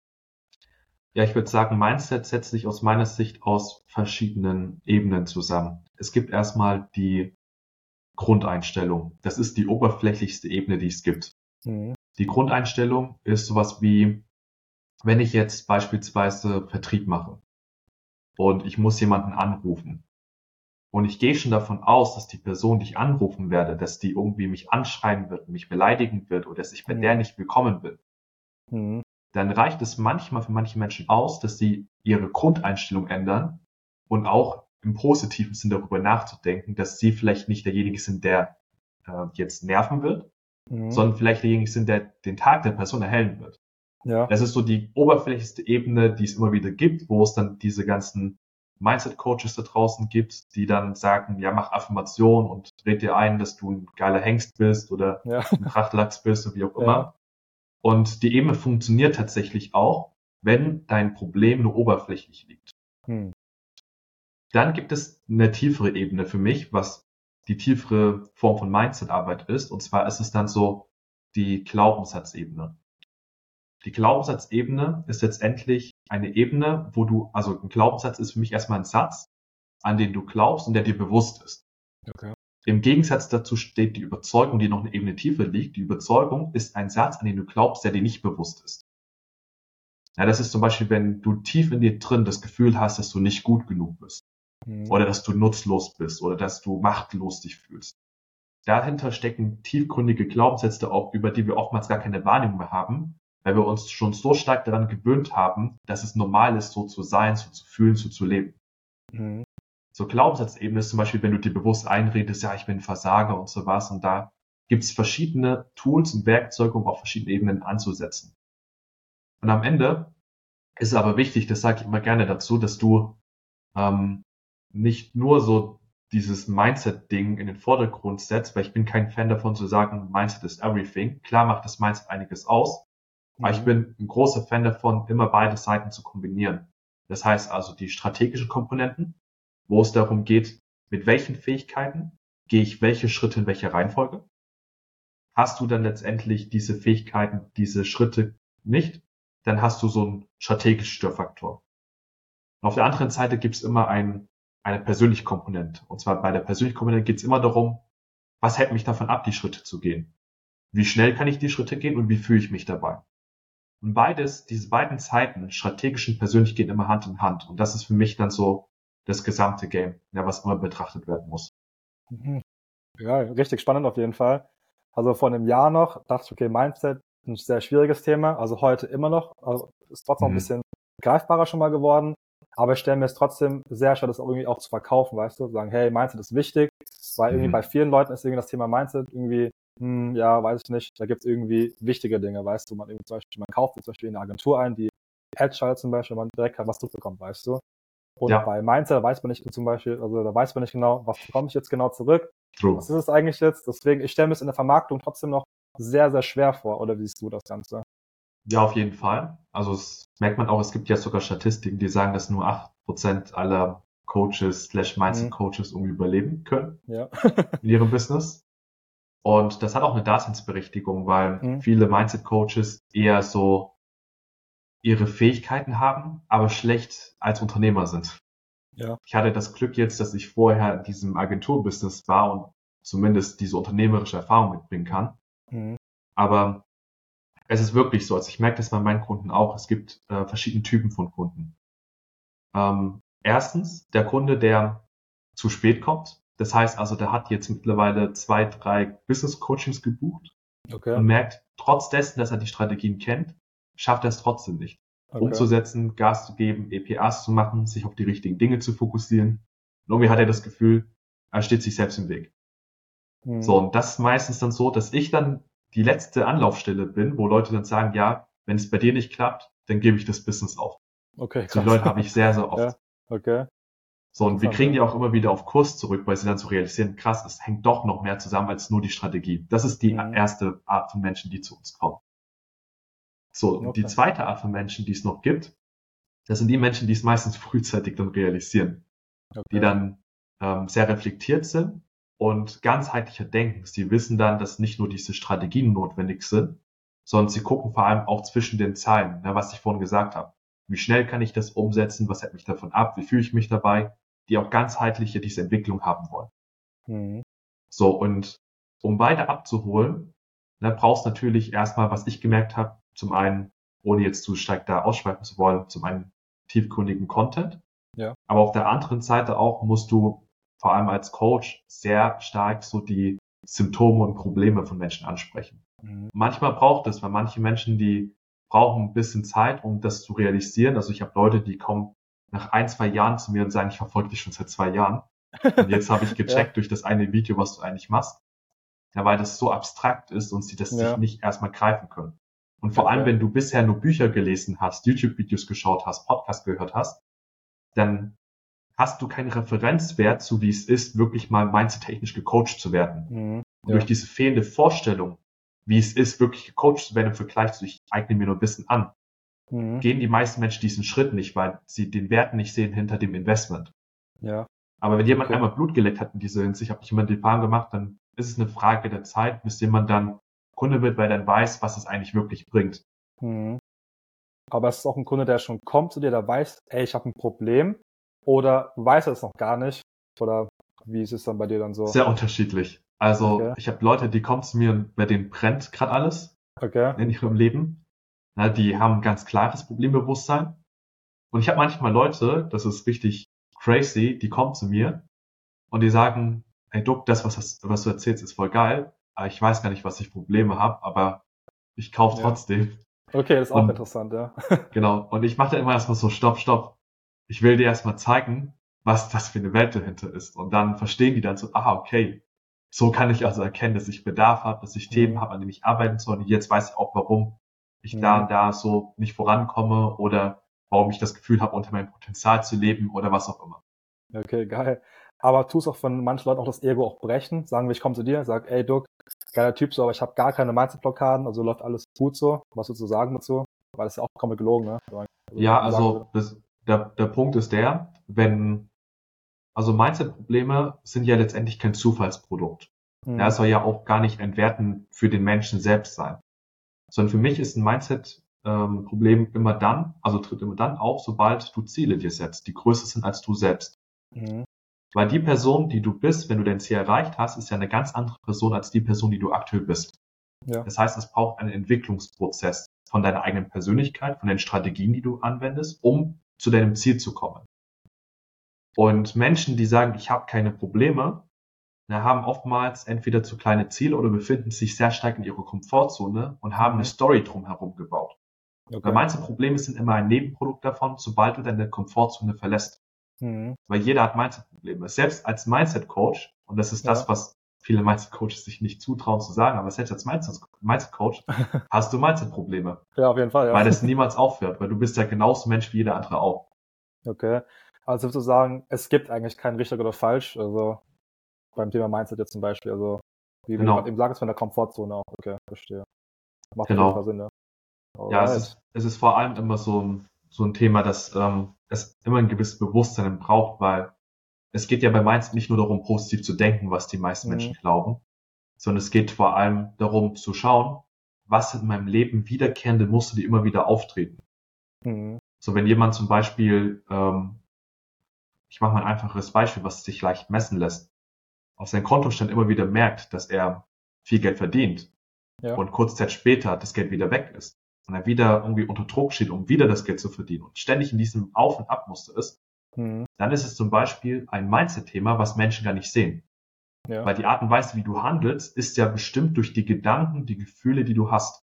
Ja, ich würde sagen, Mindset setzt sich aus meiner Sicht aus verschiedenen Ebenen zusammen. Es gibt erstmal die Grundeinstellung. Das ist die oberflächlichste Ebene, die es gibt. Mhm. Die Grundeinstellung ist sowas wie, wenn ich jetzt beispielsweise Vertrieb mache und ich muss jemanden anrufen, und ich gehe schon davon aus, dass die Person, die ich anrufen werde, dass die irgendwie mich anschreiben wird, mich beleidigen wird oder dass ich bei mhm. der nicht willkommen bin. Mhm. Dann reicht es manchmal für manche Menschen aus, dass sie ihre Grundeinstellung ändern und auch im positiven Sinn darüber nachzudenken, dass sie vielleicht nicht derjenige sind, der äh, jetzt nerven wird, mhm. sondern vielleicht derjenige sind, der den Tag der Person erhellen wird. Ja. Das ist so die oberflächlichste Ebene, die es immer wieder gibt, wo es dann diese ganzen Mindset-Coaches da draußen gibt, die dann sagen, ja, mach Affirmation und red dir ein, dass du ein geiler Hengst bist oder ja. ein Prachtlachs bist oder wie auch immer. Ja. Und die Ebene funktioniert tatsächlich auch, wenn dein Problem nur oberflächlich liegt. Hm. Dann gibt es eine tiefere Ebene für mich, was die tiefere Form von Mindset-Arbeit ist. Und zwar ist es dann so die Glaubenssatzebene. Die Glaubenssatzebene ist letztendlich eine Ebene, wo du, also ein Glaubenssatz ist für mich erstmal ein Satz, an den du glaubst und der dir bewusst ist. Okay. Im Gegensatz dazu steht die Überzeugung, die noch eine Ebene tiefer liegt. Die Überzeugung ist ein Satz, an den du glaubst, der dir nicht bewusst ist. Ja, das ist zum Beispiel, wenn du tief in dir drin das Gefühl hast, dass du nicht gut genug bist. Mhm. Oder dass du nutzlos bist oder dass du machtlos dich fühlst. Dahinter stecken tiefgründige Glaubenssätze auch, über die wir oftmals gar keine Wahrnehmung mehr haben, weil wir uns schon so stark daran gewöhnt haben, dass es normal ist, so zu sein, so zu fühlen, so zu leben. Mhm. So Glaubenssatzebene ist zum Beispiel, wenn du dir bewusst einredest, ja, ich bin Versager und sowas und da gibt es verschiedene Tools und Werkzeuge, um auf verschiedenen Ebenen anzusetzen. Und am Ende ist es aber wichtig, das sage ich immer gerne dazu, dass du ähm, nicht nur so dieses Mindset-Ding in den Vordergrund setzt, weil ich bin kein Fan davon zu sagen, Mindset is everything. Klar macht das Mindset einiges aus, Mhm. Aber ich bin ein großer Fan davon, immer beide Seiten zu kombinieren. Das heißt also die strategischen Komponenten, wo es darum geht, mit welchen Fähigkeiten gehe ich welche Schritte in welcher Reihenfolge. Hast du dann letztendlich diese Fähigkeiten, diese Schritte nicht, dann hast du so einen strategischen Störfaktor. Und auf der anderen Seite gibt es immer ein, eine persönliche Komponente. Und zwar bei der persönlichen Komponente geht es immer darum, was hält mich davon ab, die Schritte zu gehen? Wie schnell kann ich die Schritte gehen und wie fühle ich mich dabei? Und beides, diese beiden Zeiten, strategisch und persönlich, gehen immer Hand in Hand. Und das ist für mich dann so das gesamte Game, ja, was immer betrachtet werden muss. Mhm. Ja, richtig spannend auf jeden Fall. Also vor einem Jahr noch dachte ich, okay, Mindset, ein sehr schwieriges Thema. Also heute immer noch, also ist trotzdem mhm. ein bisschen greifbarer schon mal geworden. Aber ich stelle mir es trotzdem sehr schwer, das irgendwie auch zu verkaufen, weißt du? Sagen, hey, Mindset ist wichtig, weil irgendwie mhm. bei vielen Leuten ist irgendwie das Thema Mindset irgendwie hm, ja, weiß ich nicht, da gibt es irgendwie wichtige Dinge, weißt du, man irgendwie zum Beispiel, man kauft zum Beispiel eine Agentur ein, die Ads schaltet zum Beispiel, man direkt was zurückbekommt, weißt du. Und ja. bei Mindset weiß man nicht zum Beispiel, also da weiß man nicht genau, was bekomme ich jetzt genau zurück. True. Was ist es eigentlich jetzt? Deswegen, ich stelle mir es in der Vermarktung trotzdem noch sehr, sehr schwer vor. Oder wie siehst du das Ganze? Ja, auf jeden Fall. Also es merkt man auch, es gibt ja sogar Statistiken, die sagen, dass nur acht Prozent aller Coaches slash Mindset-Coaches mhm. irgendwie überleben können ja. in ihrem Business. Und das hat auch eine Daseinsberechtigung, weil mhm. viele Mindset-Coaches eher so ihre Fähigkeiten haben, aber schlecht als Unternehmer sind. Ja. Ich hatte das Glück jetzt, dass ich vorher in diesem Agenturbusiness war und zumindest diese unternehmerische Erfahrung mitbringen kann. Mhm. Aber es ist wirklich so, also ich merke das bei meinen Kunden auch, es gibt äh, verschiedene Typen von Kunden. Ähm, erstens, der Kunde, der zu spät kommt, das heißt also, der hat jetzt mittlerweile zwei, drei Business Coachings gebucht okay. und merkt, trotz dessen, dass er die Strategien kennt, schafft er es trotzdem nicht. Okay. Umzusetzen, Gas zu geben, EPAs zu machen, sich auf die richtigen Dinge zu fokussieren. Und irgendwie hat er das Gefühl, er steht sich selbst im Weg. Mhm. So, und das ist meistens dann so, dass ich dann die letzte Anlaufstelle bin, wo Leute dann sagen, ja, wenn es bei dir nicht klappt, dann gebe ich das Business auf. Okay. So die Leute habe ich sehr, sehr oft. Ja, okay. So, und wir kriegen die auch immer wieder auf Kurs zurück, weil sie dann so realisieren, krass, es hängt doch noch mehr zusammen als nur die Strategie. Das ist die mhm. erste Art von Menschen, die zu uns kommen. So, okay. und die zweite Art von Menschen, die es noch gibt, das sind die Menschen, die es meistens frühzeitig dann realisieren. Okay. Die dann ähm, sehr reflektiert sind und ganzheitlicher denken. Sie wissen dann, dass nicht nur diese Strategien notwendig sind, sondern sie gucken vor allem auch zwischen den Zeilen, ne, was ich vorhin gesagt habe. Wie schnell kann ich das umsetzen? Was hält mich davon ab? Wie fühle ich mich dabei? Die auch ganzheitliche diese Entwicklung haben wollen. Mhm. So, und um beide abzuholen, ne, brauchst natürlich erstmal, was ich gemerkt habe, zum einen, ohne jetzt zu stark da ausschweifen zu wollen, zum einen tiefgründigen Content. Ja. Aber auf der anderen Seite auch musst du vor allem als Coach sehr stark so die Symptome und Probleme von Menschen ansprechen. Mhm. Manchmal braucht es, weil manche Menschen, die brauchen ein bisschen Zeit, um das zu realisieren. Also ich habe Leute, die kommen nach ein, zwei Jahren zu mir und sagen, ich verfolge dich schon seit zwei Jahren. Und jetzt habe ich gecheckt ja. durch das eine Video, was du eigentlich machst. Ja, weil das so abstrakt ist und sie das ja. sich nicht erstmal greifen können. Und vor okay. allem, wenn du bisher nur Bücher gelesen hast, YouTube-Videos geschaut hast, Podcasts gehört hast, dann hast du keinen Referenzwert zu, wie es ist, wirklich mal mindset-technisch gecoacht zu werden. Mhm. Und durch diese fehlende Vorstellung wie es ist, wirklich gecoacht zu werden im Vergleich zu, ich eigne mir nur Wissen an, mhm. gehen die meisten Menschen diesen Schritt nicht, weil sie den Wert nicht sehen hinter dem Investment. Ja. Aber wenn jemand okay. einmal Blut geleckt hat in dieser Hinsicht, habe ich jemand den Plan gemacht, dann ist es eine Frage der Zeit, bis jemand dann Kunde wird, weil dann weiß, was es eigentlich wirklich bringt. Mhm. Aber es ist auch ein Kunde, der schon kommt zu dir, der weiß, ey, ich habe ein Problem oder weiß er es noch gar nicht oder wie ist es dann bei dir dann so? Sehr unterschiedlich. Also okay. ich habe Leute, die kommen zu mir und bei denen brennt gerade alles okay. in ihrem Leben. Ja, die haben ein ganz klares Problembewusstsein. Und ich habe manchmal Leute, das ist richtig crazy, die kommen zu mir und die sagen, hey Duck, das, was, was du erzählst, ist voll geil. Aber ich weiß gar nicht, was ich Probleme habe, aber ich kaufe ja. trotzdem. Okay, das ist auch und, interessant, ja. genau. Und ich mache dann immer erstmal so, stopp, stopp. Ich will dir erstmal zeigen, was das für eine Welt dahinter ist. Und dann verstehen die dann so, ah, okay, so kann ich also erkennen, dass ich Bedarf habe, dass ich Themen mhm. habe, an denen ich arbeiten soll. Und jetzt weiß ich auch, warum ich da und da so nicht vorankomme oder warum ich das Gefühl habe, unter meinem Potenzial zu leben oder was auch immer. Okay, geil. Aber tust auch von manchen Leuten auch das Ego auch brechen. Sagen wir, ich komme zu dir, sag, ey Duck, geiler Typ so, aber ich habe gar keine Mindset-Blockaden, also läuft alles gut so. Was würdest du sagen dazu? Weil das ist ja auch komplett gelogen, ne? Also, ja, also das, der, der Punkt ist der, wenn also Mindset-Probleme sind ja letztendlich kein Zufallsprodukt. Mhm. Ja, es soll ja auch gar nicht entwerten für den Menschen selbst sein. Sondern für mich ist ein Mindset-Problem ähm, immer dann, also tritt immer dann auf, sobald du Ziele dir setzt, die größer sind als du selbst. Mhm. Weil die Person, die du bist, wenn du dein Ziel erreicht hast, ist ja eine ganz andere Person als die Person, die du aktuell bist. Ja. Das heißt, es braucht einen Entwicklungsprozess von deiner eigenen Persönlichkeit, von den Strategien, die du anwendest, um zu deinem Ziel zu kommen. Und Menschen, die sagen, ich habe keine Probleme, haben oftmals entweder zu kleine Ziele oder befinden sich sehr stark in ihrer Komfortzone und haben eine Story drumherum gebaut. Okay. Weil manche Probleme sind immer ein Nebenprodukt davon, sobald du deine Komfortzone verlässt. Mhm. Weil jeder hat Mindset-Probleme. Selbst als Mindset-Coach, und das ist ja. das, was viele Mindset-Coaches sich nicht zutrauen zu sagen, aber selbst als Mindset-Coach hast du Mindset-Probleme. Ja, auf jeden Fall. Ja. Weil das niemals aufhört, weil du bist ja genauso Mensch wie jeder andere auch. Okay. Also du sagen, es gibt eigentlich kein richtig oder falsch, also beim Thema Mindset jetzt zum Beispiel, also wie genau. du eben sagst, von der Komfortzone auch, okay, verstehe. Macht genau. Sinn, ja. Ja, es ist, es ist vor allem immer so ein, so ein Thema, dass ähm, es immer ein gewisses Bewusstsein braucht, weil es geht ja bei Mindset nicht nur darum, positiv zu denken, was die meisten mhm. Menschen glauben, sondern es geht vor allem darum zu schauen, was in meinem Leben wiederkehrende Muster, die immer wieder auftreten. Mhm. So, wenn jemand zum Beispiel ähm, ich mache mal ein einfaches Beispiel, was sich leicht messen lässt, auf seinem Kontostand immer wieder merkt, dass er viel Geld verdient ja. und kurze Zeit später das Geld wieder weg ist und er wieder irgendwie unter Druck steht, um wieder das Geld zu verdienen und ständig in diesem Auf- und Abmuster ist. Dann ist es zum Beispiel ein Mindset-Thema, was Menschen gar nicht sehen. Ja. Weil die Art und Weise, wie du handelst, ist ja bestimmt durch die Gedanken, die Gefühle, die du hast.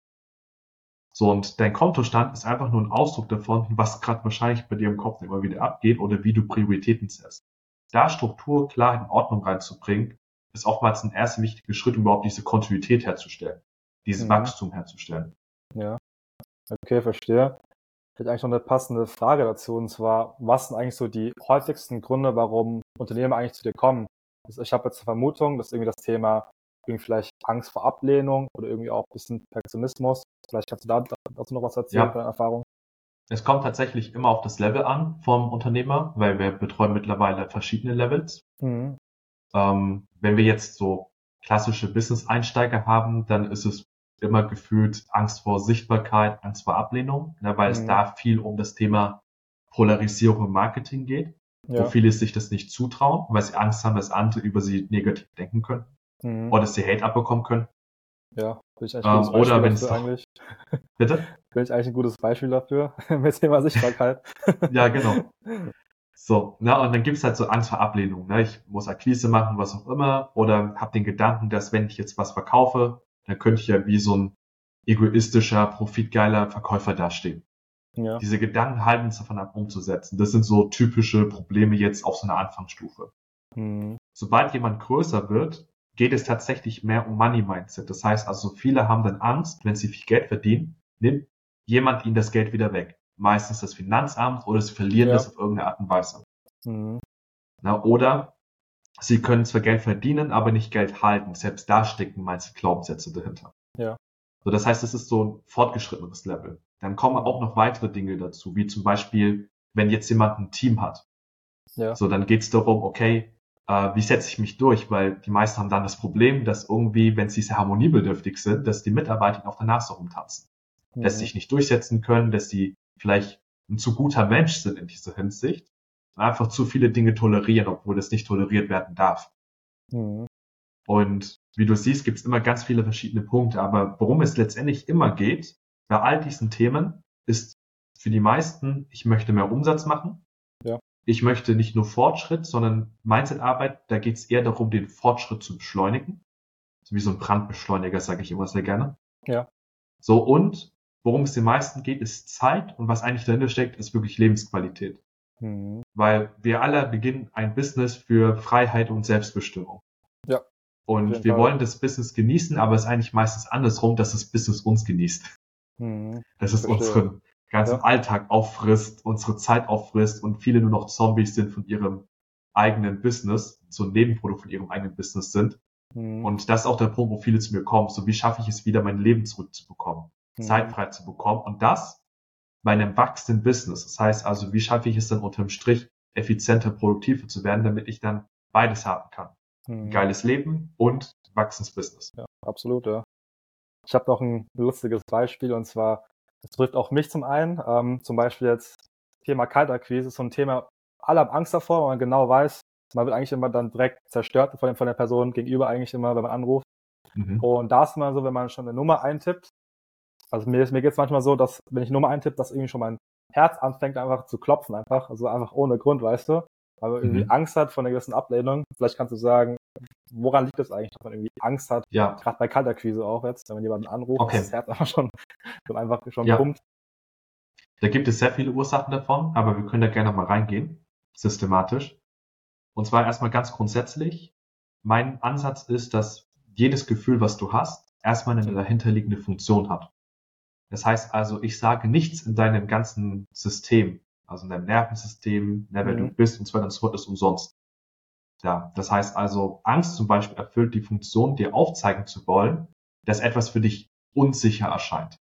So, und dein Kontostand ist einfach nur ein Ausdruck davon, was gerade wahrscheinlich bei dir im Kopf immer wieder abgeht oder wie du Prioritäten setzt. da Struktur, Klarheit und Ordnung reinzubringen, ist oftmals ein erster wichtiger Schritt, überhaupt diese Kontinuität herzustellen, dieses mhm. Wachstum herzustellen. Ja. Okay, verstehe. Ich hätte eigentlich noch eine passende Frage dazu, und zwar, was sind eigentlich so die häufigsten Gründe, warum Unternehmen eigentlich zu dir kommen? Also ich habe jetzt eine Vermutung, dass irgendwie das Thema irgendwie vielleicht Angst vor Ablehnung oder irgendwie auch ein bisschen Perfektionismus. Vielleicht kannst du da dazu noch was erzählen ja. von deiner Erfahrung. Es kommt tatsächlich immer auf das Level an vom Unternehmer, weil wir betreuen mittlerweile verschiedene Levels. Mhm. Ähm, wenn wir jetzt so klassische Business-Einsteiger haben, dann ist es immer gefühlt Angst vor Sichtbarkeit, Angst vor Ablehnung, ne, weil mhm. es da viel um das Thema Polarisierung im Marketing geht, ja. wo viele sich das nicht zutrauen, weil sie Angst haben, dass andere über sie negativ denken können mhm. oder dass sie Hate abbekommen können. Ja, bin ich eigentlich ein ähm, oder wenn es eigentlich. Bitte? Bin ich eigentlich ein gutes Beispiel dafür mit Thema Sichtbarkeit. ja, genau. So, na, und dann gibt's halt so Angst vor Ablehnung. Ne? Ich muss Akquise machen, was auch immer, oder habe den Gedanken, dass wenn ich jetzt was verkaufe, dann könnte ich ja wie so ein egoistischer, profitgeiler Verkäufer dastehen. Ja. Diese Gedanken halten uns davon ab, umzusetzen. Das sind so typische Probleme jetzt auf so einer Anfangsstufe. Mhm. Sobald jemand größer wird, geht es tatsächlich mehr um Money Mindset. Das heißt also, viele haben dann Angst, wenn sie viel Geld verdienen, nimmt jemand ihnen das Geld wieder weg. Meistens das Finanzamt oder sie verlieren ja. das auf irgendeine Art und Weise. Mhm. Na, oder sie können zwar Geld verdienen, aber nicht Geld halten. Selbst da stecken meist Glaubenssätze dahinter. Ja. So, das heißt, es ist so ein fortgeschrittenes Level. Dann kommen auch noch weitere Dinge dazu, wie zum Beispiel, wenn jetzt jemand ein Team hat. Ja. So, dann geht es darum, okay, äh, wie setze ich mich durch? Weil die meisten haben dann das Problem, dass irgendwie, wenn sie sehr harmoniebedürftig sind, dass die Mitarbeiter auf der Nase rumtanzen. Mhm. Dass sie sich nicht durchsetzen können, dass sie vielleicht ein zu guter Mensch sind in dieser Hinsicht einfach zu viele Dinge tolerieren, obwohl das nicht toleriert werden darf. Mhm. Und wie du siehst, gibt es immer ganz viele verschiedene Punkte, aber worum es letztendlich immer geht, bei all diesen Themen, ist für die meisten, ich möchte mehr Umsatz machen. Ja. Ich möchte nicht nur Fortschritt, sondern Mindset-Arbeit, da geht es eher darum, den Fortschritt zu beschleunigen. wie so ein Brandbeschleuniger, sage ich immer sehr gerne. Ja. So, und worum es den meisten geht, ist Zeit und was eigentlich dahinter steckt, ist wirklich Lebensqualität. Mhm. Weil wir alle beginnen ein Business für Freiheit und Selbstbestimmung. Ja. Und wir Fall. wollen das Business genießen, aber es ist eigentlich meistens andersrum, dass das Business uns genießt. Mhm. Dass es unseren ganzen ja. Alltag auffrisst, unsere Zeit auffrisst und viele nur noch Zombies sind von ihrem eigenen Business, so ein Nebenprodukt von ihrem eigenen Business sind. Mhm. Und das ist auch der Punkt, wo viele zu mir kommen. So, wie schaffe ich es wieder, mein Leben zurückzubekommen, mhm. Zeit frei zu bekommen? Und das bei einem wachsenden Business. Das heißt also, wie schaffe ich es dann unterm Strich, effizienter, produktiver zu werden, damit ich dann beides haben kann. Mhm. geiles Leben und wachsendes Business. Ja, absolut, ja. Ich habe noch ein lustiges Beispiel und zwar, es trifft auch mich zum einen, ähm, zum Beispiel jetzt Thema Kaltakquise, so ein Thema, alle haben Angst davor, weil man genau weiß, man wird eigentlich immer dann direkt zerstört von, der Person gegenüber eigentlich immer, wenn man anruft. Mhm. Und da ist immer so, wenn man schon eine Nummer eintippt, also mir, mir geht es manchmal so, dass wenn ich Nummer eintippe, dass irgendwie schon mein Herz anfängt einfach zu klopfen einfach, also einfach ohne Grund, weißt du, weil man irgendwie mhm. Angst hat von einer gewissen Ablehnung. Vielleicht kannst du sagen, woran liegt das eigentlich, dass man irgendwie Angst hat, ja. gerade bei Kaltakquise auch jetzt, wenn man jemanden anruft, okay. das Herz einfach schon, schon einfach schon ja. pumpt. Da gibt es sehr viele Ursachen davon, aber wir können da gerne mal reingehen, systematisch. Und zwar erstmal ganz grundsätzlich, mein Ansatz ist, dass jedes Gefühl, was du hast, erstmal eine dahinterliegende Funktion hat. Das heißt also, ich sage nichts in deinem ganzen System, also in deinem Nervensystem, ne, wer mhm. du bist und so weiter und so fort, ist umsonst. Ja, das heißt also, Angst zum Beispiel erfüllt die Funktion, dir aufzeigen zu wollen, dass etwas für dich unsicher erscheint.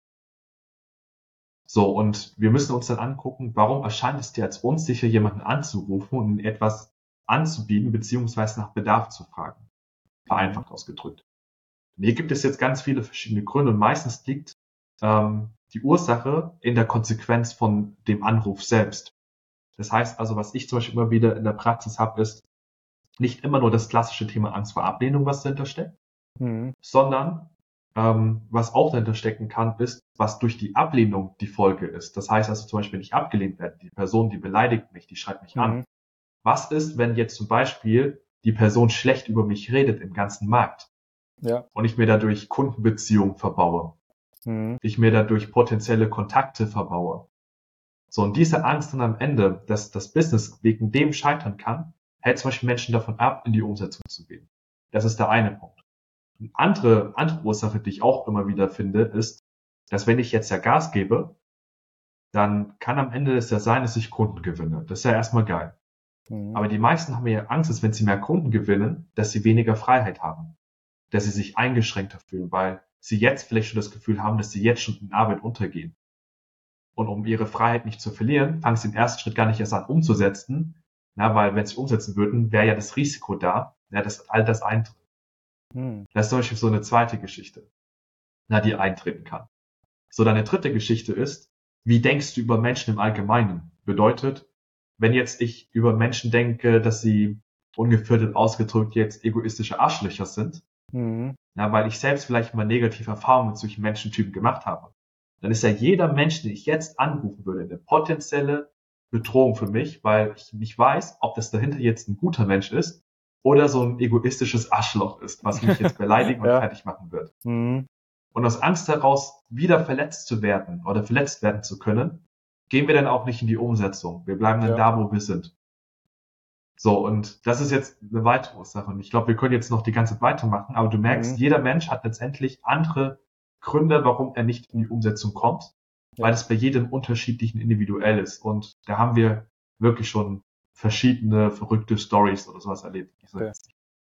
So, und wir müssen uns dann angucken, warum erscheint es dir als unsicher, jemanden anzurufen und etwas anzubieten, beziehungsweise nach Bedarf zu fragen. Vereinfacht ausgedrückt. Und hier gibt es jetzt ganz viele verschiedene Gründe und meistens liegt ähm, die Ursache in der Konsequenz von dem Anruf selbst. Das heißt also, was ich zum Beispiel immer wieder in der Praxis habe, ist nicht immer nur das klassische Thema Angst vor Ablehnung, was dahinter steckt, mhm. sondern ähm, was auch dahinter stecken kann, ist, was durch die Ablehnung die Folge ist. Das heißt also zum Beispiel, wenn ich abgelehnt werde, die Person, die beleidigt mich, die schreibt mich mhm. an. Was ist, wenn jetzt zum Beispiel die Person schlecht über mich redet im ganzen Markt? Ja. Und ich mir dadurch Kundenbeziehungen verbaue mhm. ich mir dadurch potenzielle Kontakte verbaue. So, und diese Angst dann am Ende, dass das Business wegen dem scheitern kann, hält zum Beispiel Menschen davon ab, in die Umsetzung zu gehen. Das ist der eine Punkt. Eine andere, andere Ursache, die ich auch immer wieder finde, ist, dass wenn ich jetzt ja Gas gebe, dann kann am Ende es ja sein, dass ich Kunden gewinne. Das ist ja erstmal geil. Mhm. Aber die meisten haben ja Angst, dass wenn sie mehr Kunden gewinnen, dass sie weniger Freiheit haben. Dass sie sich eingeschränkter fühlen, weil sie jetzt vielleicht schon das Gefühl haben, dass sie jetzt schon in Arbeit untergehen. Und um ihre Freiheit nicht zu verlieren, fangen sie den ersten Schritt gar nicht erst an umzusetzen. Na, weil wenn sie umsetzen würden, wäre ja das Risiko da, ja, dass all das eintritt. Hm. Das ist zum Beispiel so eine zweite Geschichte, na, die eintreten kann. So, deine dritte Geschichte ist, wie denkst du über Menschen im Allgemeinen? Bedeutet, wenn jetzt ich über Menschen denke, dass sie ungefiltert ausgedrückt jetzt egoistische Arschlöcher sind, mhm. na, weil ich selbst vielleicht mal negative Erfahrungen mit solchen Menschentypen gemacht habe, dann ist ja jeder Mensch, den ich jetzt anrufen würde, eine potenzielle Bedrohung für mich, weil ich nicht weiß, ob das dahinter jetzt ein guter Mensch ist oder so ein egoistisches Arschloch ist, was mich jetzt beleidigen und ja. fertig machen wird. Mhm. Und aus Angst heraus, wieder verletzt zu werden oder verletzt werden zu können, gehen wir dann auch nicht in die Umsetzung. Wir bleiben dann ja. da, wo wir sind. So, und das ist jetzt eine weitere Sache. Und ich glaube, wir können jetzt noch die ganze Zeit weitermachen, aber du merkst, mhm. jeder Mensch hat letztendlich andere Gründe, warum er nicht in die Umsetzung kommt, ja. weil es bei jedem unterschiedlichen individuell ist. Und da haben wir wirklich schon verschiedene verrückte Stories oder sowas erlebt. Okay.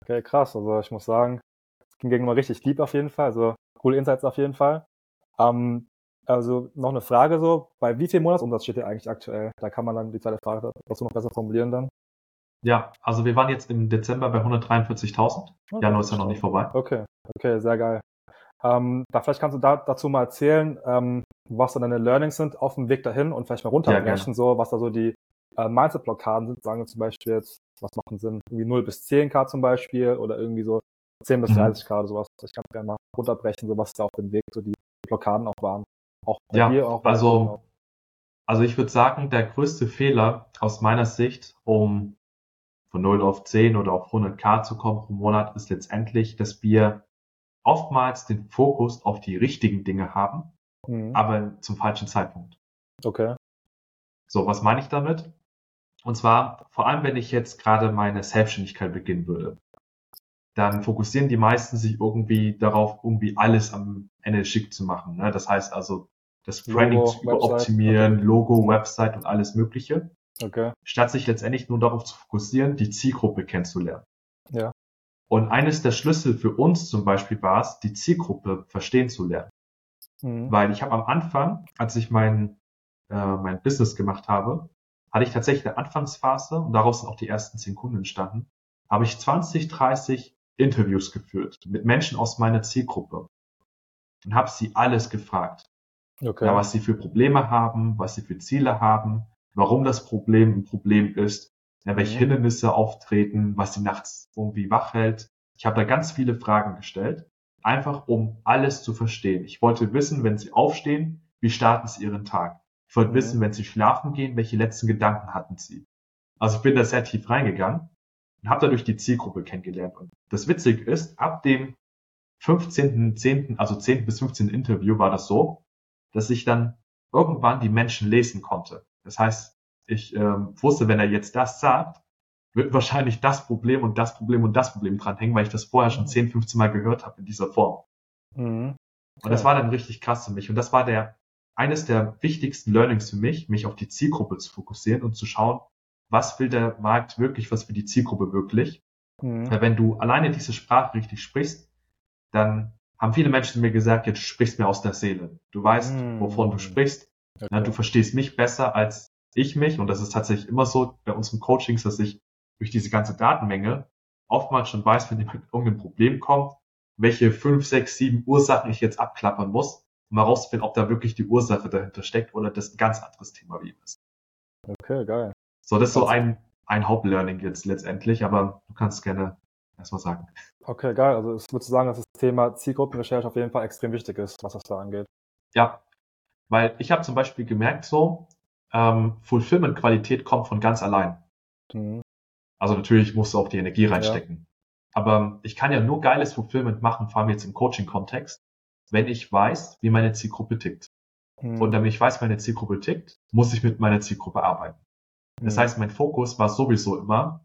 okay, krass. Also ich muss sagen, es ging mal richtig deep auf jeden Fall. Also coole Insights auf jeden Fall. Ähm, also noch eine Frage so, bei wie viel Monatsumsatz steht ihr eigentlich aktuell? Da kann man dann die zweite Frage dazu noch besser formulieren dann. Ja, also wir waren jetzt im Dezember bei 143.000. Okay. Januar ist ja noch nicht vorbei. Okay, okay, sehr geil. Ähm, da vielleicht kannst du da, dazu mal erzählen, ähm, was so deine Learnings sind auf dem Weg dahin und vielleicht mal runterbrechen, ja, so was da so die äh, Mindset-Blockaden sind. Sagen wir zum Beispiel jetzt, was machen Sinn? Irgendwie 0 bis 10k zum Beispiel oder irgendwie so 10 bis 30k mhm. oder sowas. Ich kann gerne mal runterbrechen, so was da auf dem Weg so die Blockaden auch waren. Auch bei ja, dir, auch also, also ich würde sagen, der größte Fehler aus meiner Sicht, um von 0 auf 10 oder auf 100k zu kommen pro Monat, ist letztendlich, dass wir oftmals den Fokus auf die richtigen Dinge haben, mhm. aber zum falschen Zeitpunkt. Okay. So, was meine ich damit? Und zwar, vor allem, wenn ich jetzt gerade meine Selbstständigkeit beginnen würde, dann fokussieren die meisten sich irgendwie darauf, irgendwie alles am Ende schick zu machen. Ne? Das heißt also, das Branding Logo, zu überoptimieren, okay. Logo, Website und alles Mögliche. Okay. Statt sich letztendlich nur darauf zu fokussieren, die Zielgruppe kennenzulernen. Ja. Und eines der Schlüssel für uns zum Beispiel war es, die Zielgruppe verstehen zu lernen. Mhm. Weil ich habe am Anfang, als ich mein, äh, mein Business gemacht habe, hatte ich tatsächlich eine Anfangsphase und daraus sind auch die ersten zehn Kunden entstanden, habe ich 20, 30 Interviews geführt mit Menschen aus meiner Zielgruppe und habe sie alles gefragt. Okay. Ja, was sie für Probleme haben, was sie für Ziele haben, warum das Problem ein Problem ist, ja, welche mhm. Hindernisse auftreten, was sie nachts irgendwie wach hält. Ich habe da ganz viele Fragen gestellt, einfach um alles zu verstehen. Ich wollte wissen, wenn sie aufstehen, wie starten sie ihren Tag. Ich wollte mhm. wissen, wenn sie schlafen gehen, welche letzten Gedanken hatten sie. Also ich bin da sehr tief reingegangen und habe dadurch die Zielgruppe kennengelernt. Und das Witzige ist, ab dem 15., 10., also 10. bis 15. Interview war das so, dass ich dann irgendwann die Menschen lesen konnte. Das heißt, ich ähm, wusste, wenn er jetzt das sagt, wird wahrscheinlich das Problem und das Problem und das Problem dranhängen, weil ich das vorher schon 10, 15 Mal gehört habe in dieser Form. Mhm. Und das war dann richtig krass für mich. Und das war der eines der wichtigsten Learnings für mich, mich auf die Zielgruppe zu fokussieren und zu schauen, was will der Markt wirklich, was will die Zielgruppe wirklich. Mhm. Weil wenn du alleine diese Sprache richtig sprichst, dann haben viele Menschen mir gesagt, jetzt sprichst mir aus der Seele. Du weißt, mhm. wovon du sprichst. Okay. Ja, du verstehst mich besser als ich mich, und das ist tatsächlich immer so bei unseren Coachings, dass ich durch diese ganze Datenmenge oftmals schon weiß, wenn jemand irgendein Problem kommt, welche fünf, sechs, sieben Ursachen ich jetzt abklappern muss, um herauszufinden, ob da wirklich die Ursache dahinter steckt oder das ein ganz anderes Thema wie ihm ist. Okay, geil. So, das ist so ein, ein Hauptlearning jetzt letztendlich, aber du kannst gerne erstmal sagen. Okay, geil. Also ich würde sagen, dass das Thema Zielgruppenrecherche auf jeden Fall extrem wichtig ist, was das da angeht. Ja, weil ich habe zum Beispiel gemerkt so, ähm, Fulfillment-Qualität kommt von ganz allein. Mhm. Also natürlich musst du auch die Energie reinstecken. Ja. Aber ich kann ja nur geiles Fulfillment machen, vor allem jetzt im Coaching-Kontext, wenn ich weiß, wie meine Zielgruppe tickt. Mhm. Und damit ich weiß, wie meine Zielgruppe tickt, muss ich mit meiner Zielgruppe arbeiten. Das mhm. heißt, mein Fokus war sowieso immer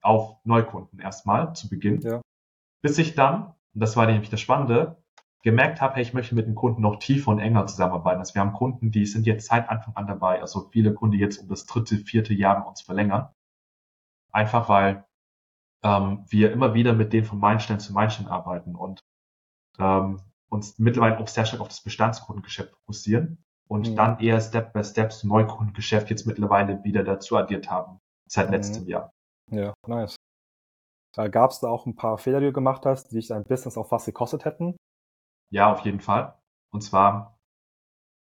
auf Neukunden erstmal zu Beginn. Ja. Bis ich dann, und das war nämlich das Spannende, gemerkt habe, hey, ich möchte mit den Kunden noch tiefer und enger zusammenarbeiten. Also wir haben Kunden, die sind jetzt seit Anfang an dabei, also viele Kunden jetzt um das dritte, vierte Jahr mit uns verlängern. Einfach weil ähm, wir immer wieder mit denen von Meilenstein zu Meilenstein arbeiten und ähm, uns mittlerweile auch sehr stark auf das Bestandskundengeschäft fokussieren und mhm. dann eher Step by Step zum Neukundengeschäft jetzt mittlerweile wieder dazu addiert haben, seit mhm. letztem Jahr. Ja, nice. Da gab es da auch ein paar Fehler, die du gemacht hast, die dich dein Business auch fast gekostet hätten? Ja, auf jeden Fall. Und zwar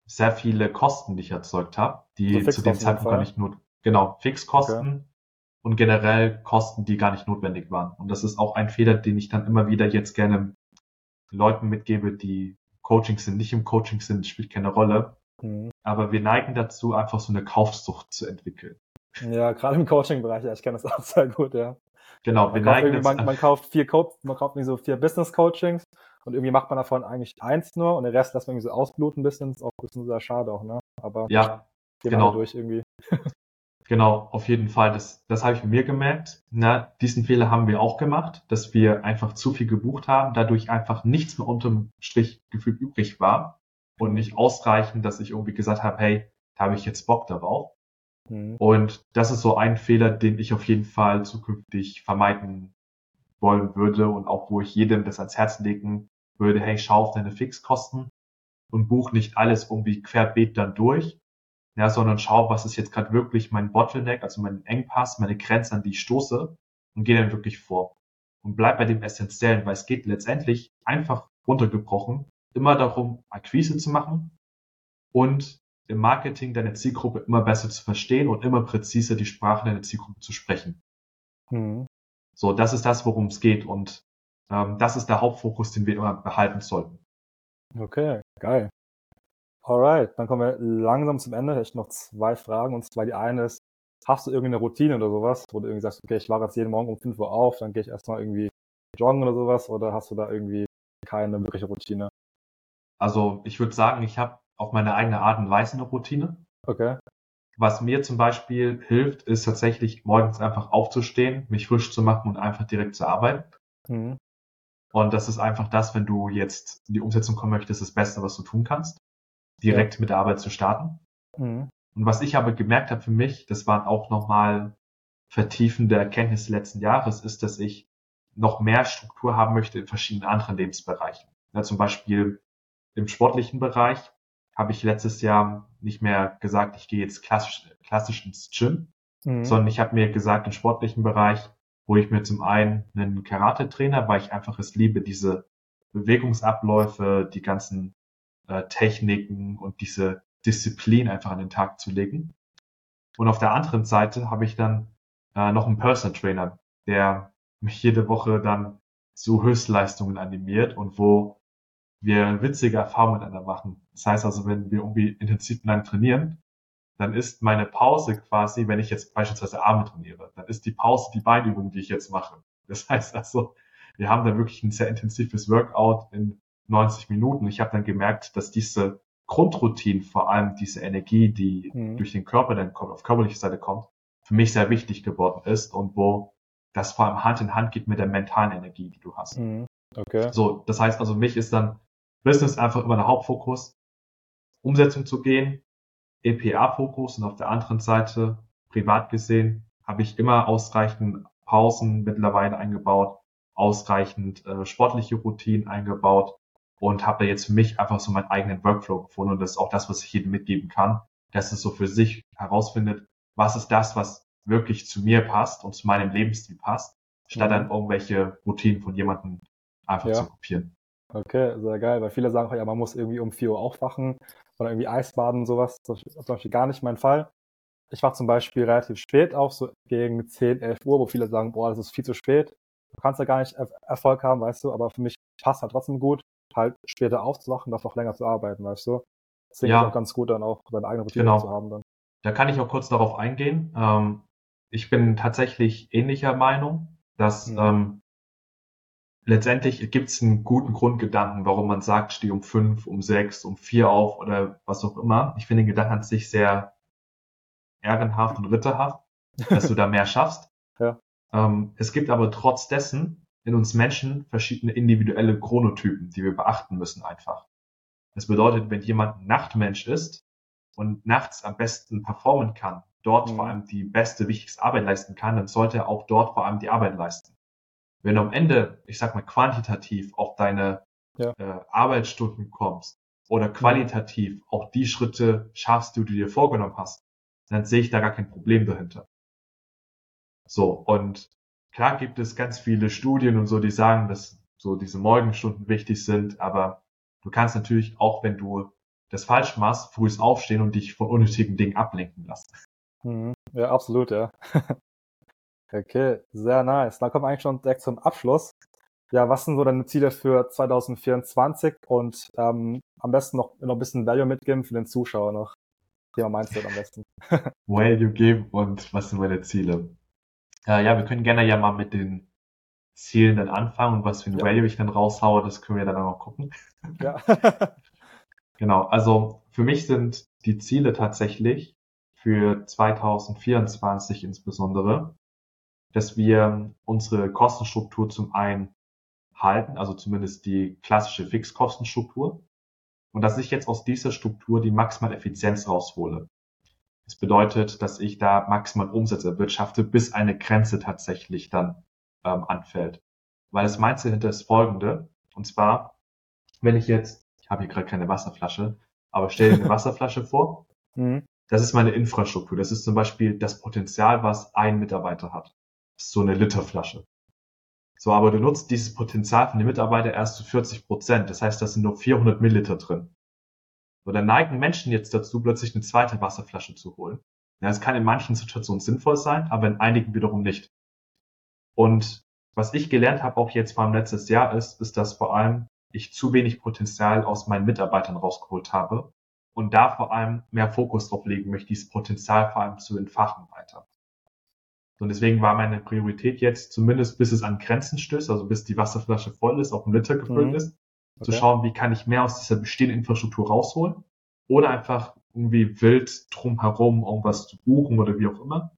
sehr viele Kosten, die ich erzeugt habe, die so zu dem Zeitpunkt gar nicht nur, genau, Fixkosten okay. und generell Kosten, die gar nicht notwendig waren. Und das ist auch ein Fehler, den ich dann immer wieder jetzt gerne Leuten mitgebe, die Coaching sind, nicht im Coaching sind, spielt keine Rolle. Mhm. Aber wir neigen dazu, einfach so eine Kaufsucht zu entwickeln. Ja, gerade im Coaching-Bereich, ja, ich kenne das auch sehr gut, ja. Genau, man wir neigen dazu. Man, man, kauft vier Co man kauft irgendwie so vier Business-Coachings und irgendwie macht man davon eigentlich eins nur und den Rest lässt man irgendwie so ausbluten ein bisschen, ist auch ein bisschen sehr schade auch, ne? Aber ja, genau. durch irgendwie. Genau, auf jeden Fall. Das, das habe ich mir gemerkt. Na, diesen Fehler haben wir auch gemacht, dass wir einfach zu viel gebucht haben, dadurch einfach nichts mehr unterm Strich gefühlt übrig war und nicht ausreichend, dass ich irgendwie gesagt habe, hey, da habe ich jetzt Bock darauf. Mhm. Und das ist so ein Fehler, den ich auf jeden Fall zukünftig vermeiden wollen würde und auch wo ich jedem das ans Herz legen würde, hey, schau auf deine Fixkosten und buch nicht alles irgendwie querbeet dann durch, ja, sondern schau, was ist jetzt gerade wirklich mein Bottleneck, also mein Engpass, meine Grenze, an die ich stoße und gehe dann wirklich vor. Und bleib bei dem Essentiellen, weil es geht letztendlich einfach runtergebrochen immer darum, Akquise zu machen und im Marketing deine Zielgruppe immer besser zu verstehen und immer präziser die Sprache deiner Zielgruppe zu sprechen. Mhm. So, das ist das, worum es geht und ähm, das ist der Hauptfokus, den wir immer behalten sollten. Okay, geil. Alright, dann kommen wir langsam zum Ende. Ich noch zwei Fragen. Und zwar die eine ist, hast du irgendeine Routine oder sowas, wo du irgendwie sagst, okay, ich wache jetzt jeden Morgen um 5 Uhr auf, dann gehe ich erstmal irgendwie joggen oder sowas, oder hast du da irgendwie keine wirkliche Routine? Also ich würde sagen, ich habe auf meine eigene Art und Weise eine Routine. Okay. Was mir zum Beispiel hilft, ist tatsächlich morgens einfach aufzustehen, mich frisch zu machen und einfach direkt zu arbeiten. Mhm. Und das ist einfach das, wenn du jetzt in die Umsetzung kommen möchtest, das Beste, was du tun kannst direkt ja. mit der Arbeit zu starten. Mhm. Und was ich aber gemerkt habe für mich, das waren auch nochmal vertiefende Erkenntnisse letzten Jahres, ist, dass ich noch mehr Struktur haben möchte in verschiedenen anderen Lebensbereichen. Ja, zum Beispiel im sportlichen Bereich habe ich letztes Jahr nicht mehr gesagt, ich gehe jetzt klassisch, klassisch ins Gym, mhm. sondern ich habe mir gesagt, im sportlichen Bereich hole ich mir zum einen einen Karate-Trainer, weil ich einfach es liebe, diese Bewegungsabläufe, die ganzen äh, Techniken und diese Disziplin einfach an den Tag zu legen. Und auf der anderen Seite habe ich dann äh, noch einen Personal Trainer, der mich jede Woche dann zu Höchstleistungen animiert und wo wir witzige Erfahrungen miteinander machen. Das heißt also, wenn wir irgendwie intensiv miteinander trainieren, dann ist meine Pause quasi, wenn ich jetzt beispielsweise Arme trainiere, dann ist die Pause die Beinübung, die ich jetzt mache. Das heißt also, wir haben da wirklich ein sehr intensives Workout in 90 Minuten. Ich habe dann gemerkt, dass diese Grundroutine, vor allem diese Energie, die mhm. durch den Körper dann kommt, auf körperlicher Seite kommt, für mich sehr wichtig geworden ist und wo das vor allem Hand in Hand geht mit der mentalen Energie, die du hast. Mhm. Okay. So, das heißt also, mich ist dann Business einfach immer der Hauptfokus, Umsetzung zu gehen, EPA-Fokus und auf der anderen Seite, privat gesehen, habe ich immer ausreichend Pausen mittlerweile eingebaut, ausreichend äh, sportliche Routinen eingebaut, und habe da jetzt für mich einfach so meinen eigenen Workflow gefunden und das ist auch das, was ich jedem mitgeben kann, dass es so für sich herausfindet, was ist das, was wirklich zu mir passt und zu meinem Lebensstil passt, statt dann mhm. irgendwelche Routinen von jemandem einfach ja. zu kopieren. Okay, sehr geil, weil viele sagen, ja, man muss irgendwie um 4 Uhr aufwachen oder irgendwie Eisbaden und sowas. Das ist zum Beispiel gar nicht mein Fall. Ich wache zum Beispiel relativ spät auf, so gegen 10, 11 Uhr, wo viele sagen, boah, das ist viel zu spät. Du kannst ja gar nicht Erfolg haben, weißt du, aber für mich passt halt trotzdem gut halt später aufzuwachen, dafür auch länger zu arbeiten, weißt du? Deswegen ja. ist auch ganz gut, dann auch seine eigene Routine genau. zu haben dann. Da kann ich auch kurz darauf eingehen. Ähm, ich bin tatsächlich ähnlicher Meinung, dass mhm. ähm, letztendlich gibt es einen guten Grundgedanken, warum man sagt, steh um fünf, um sechs, um vier auf oder was auch immer. Ich finde den Gedanken an sich sehr ehrenhaft und ritterhaft, dass du da mehr schaffst. Ja. Ähm, es gibt aber trotz dessen in uns Menschen verschiedene individuelle Chronotypen, die wir beachten müssen einfach. Das bedeutet, wenn jemand ein Nachtmensch ist und nachts am besten performen kann, dort mhm. vor allem die beste, wichtigste Arbeit leisten kann, dann sollte er auch dort vor allem die Arbeit leisten. Wenn du am Ende, ich sag mal, quantitativ auf deine ja. äh, Arbeitsstunden kommst oder qualitativ auch die Schritte schaffst, die du dir vorgenommen hast, dann sehe ich da gar kein Problem dahinter. So, und klar gibt es ganz viele Studien und so, die sagen, dass so diese Morgenstunden wichtig sind, aber du kannst natürlich auch, wenn du das falsch machst, frühs aufstehen und dich von unnötigen Dingen ablenken lassen. Mhm. Ja, absolut, ja. okay, sehr nice. Dann kommen wir eigentlich schon direkt zum Abschluss. Ja, was sind so deine Ziele für 2024 und ähm, am besten noch, noch ein bisschen Value mitgeben für den Zuschauer noch? Thema Mindset am besten. Value geben und was sind meine Ziele? Äh, ja, wir können gerne ja mal mit den Zielen dann anfangen und was für ein ja. Value ich dann raushaue, das können wir dann auch gucken. Ja. genau, also für mich sind die Ziele tatsächlich für 2024 insbesondere, dass wir unsere Kostenstruktur zum einen halten, also zumindest die klassische Fixkostenstruktur, und dass ich jetzt aus dieser Struktur die maximale Effizienz raushole. Das bedeutet, dass ich da maximal Umsatz erwirtschafte, bis eine Grenze tatsächlich dann ähm, anfällt. Weil das Mindset hinter ist folgende. Und zwar, wenn ich jetzt, ich habe hier gerade keine Wasserflasche, aber stell dir eine Wasserflasche vor. Mhm. Das ist meine Infrastruktur. Das ist zum Beispiel das Potenzial, was ein Mitarbeiter hat. So eine Literflasche. So, aber du nutzt dieses Potenzial von den Mitarbeitern erst zu 40 Prozent. Das heißt, da sind nur 400 Milliliter drin. So, dann neigen Menschen jetzt dazu, plötzlich eine zweite Wasserflasche zu holen. Ja, es kann in manchen Situationen sinnvoll sein, aber in einigen wiederum nicht. Und was ich gelernt habe, auch jetzt beim letztes Jahr ist, ist, dass vor allem ich zu wenig Potenzial aus meinen Mitarbeitern rausgeholt habe und da vor allem mehr Fokus drauf legen möchte, dieses Potenzial vor allem zu entfachen weiter. Und deswegen war meine Priorität jetzt, zumindest bis es an Grenzen stößt, also bis die Wasserflasche voll ist, auf dem Liter gefüllt mhm. ist, okay. zu schauen, wie kann ich mehr aus dieser bestehenden Infrastruktur rausholen oder einfach irgendwie wild drumherum irgendwas zu buchen oder wie auch immer.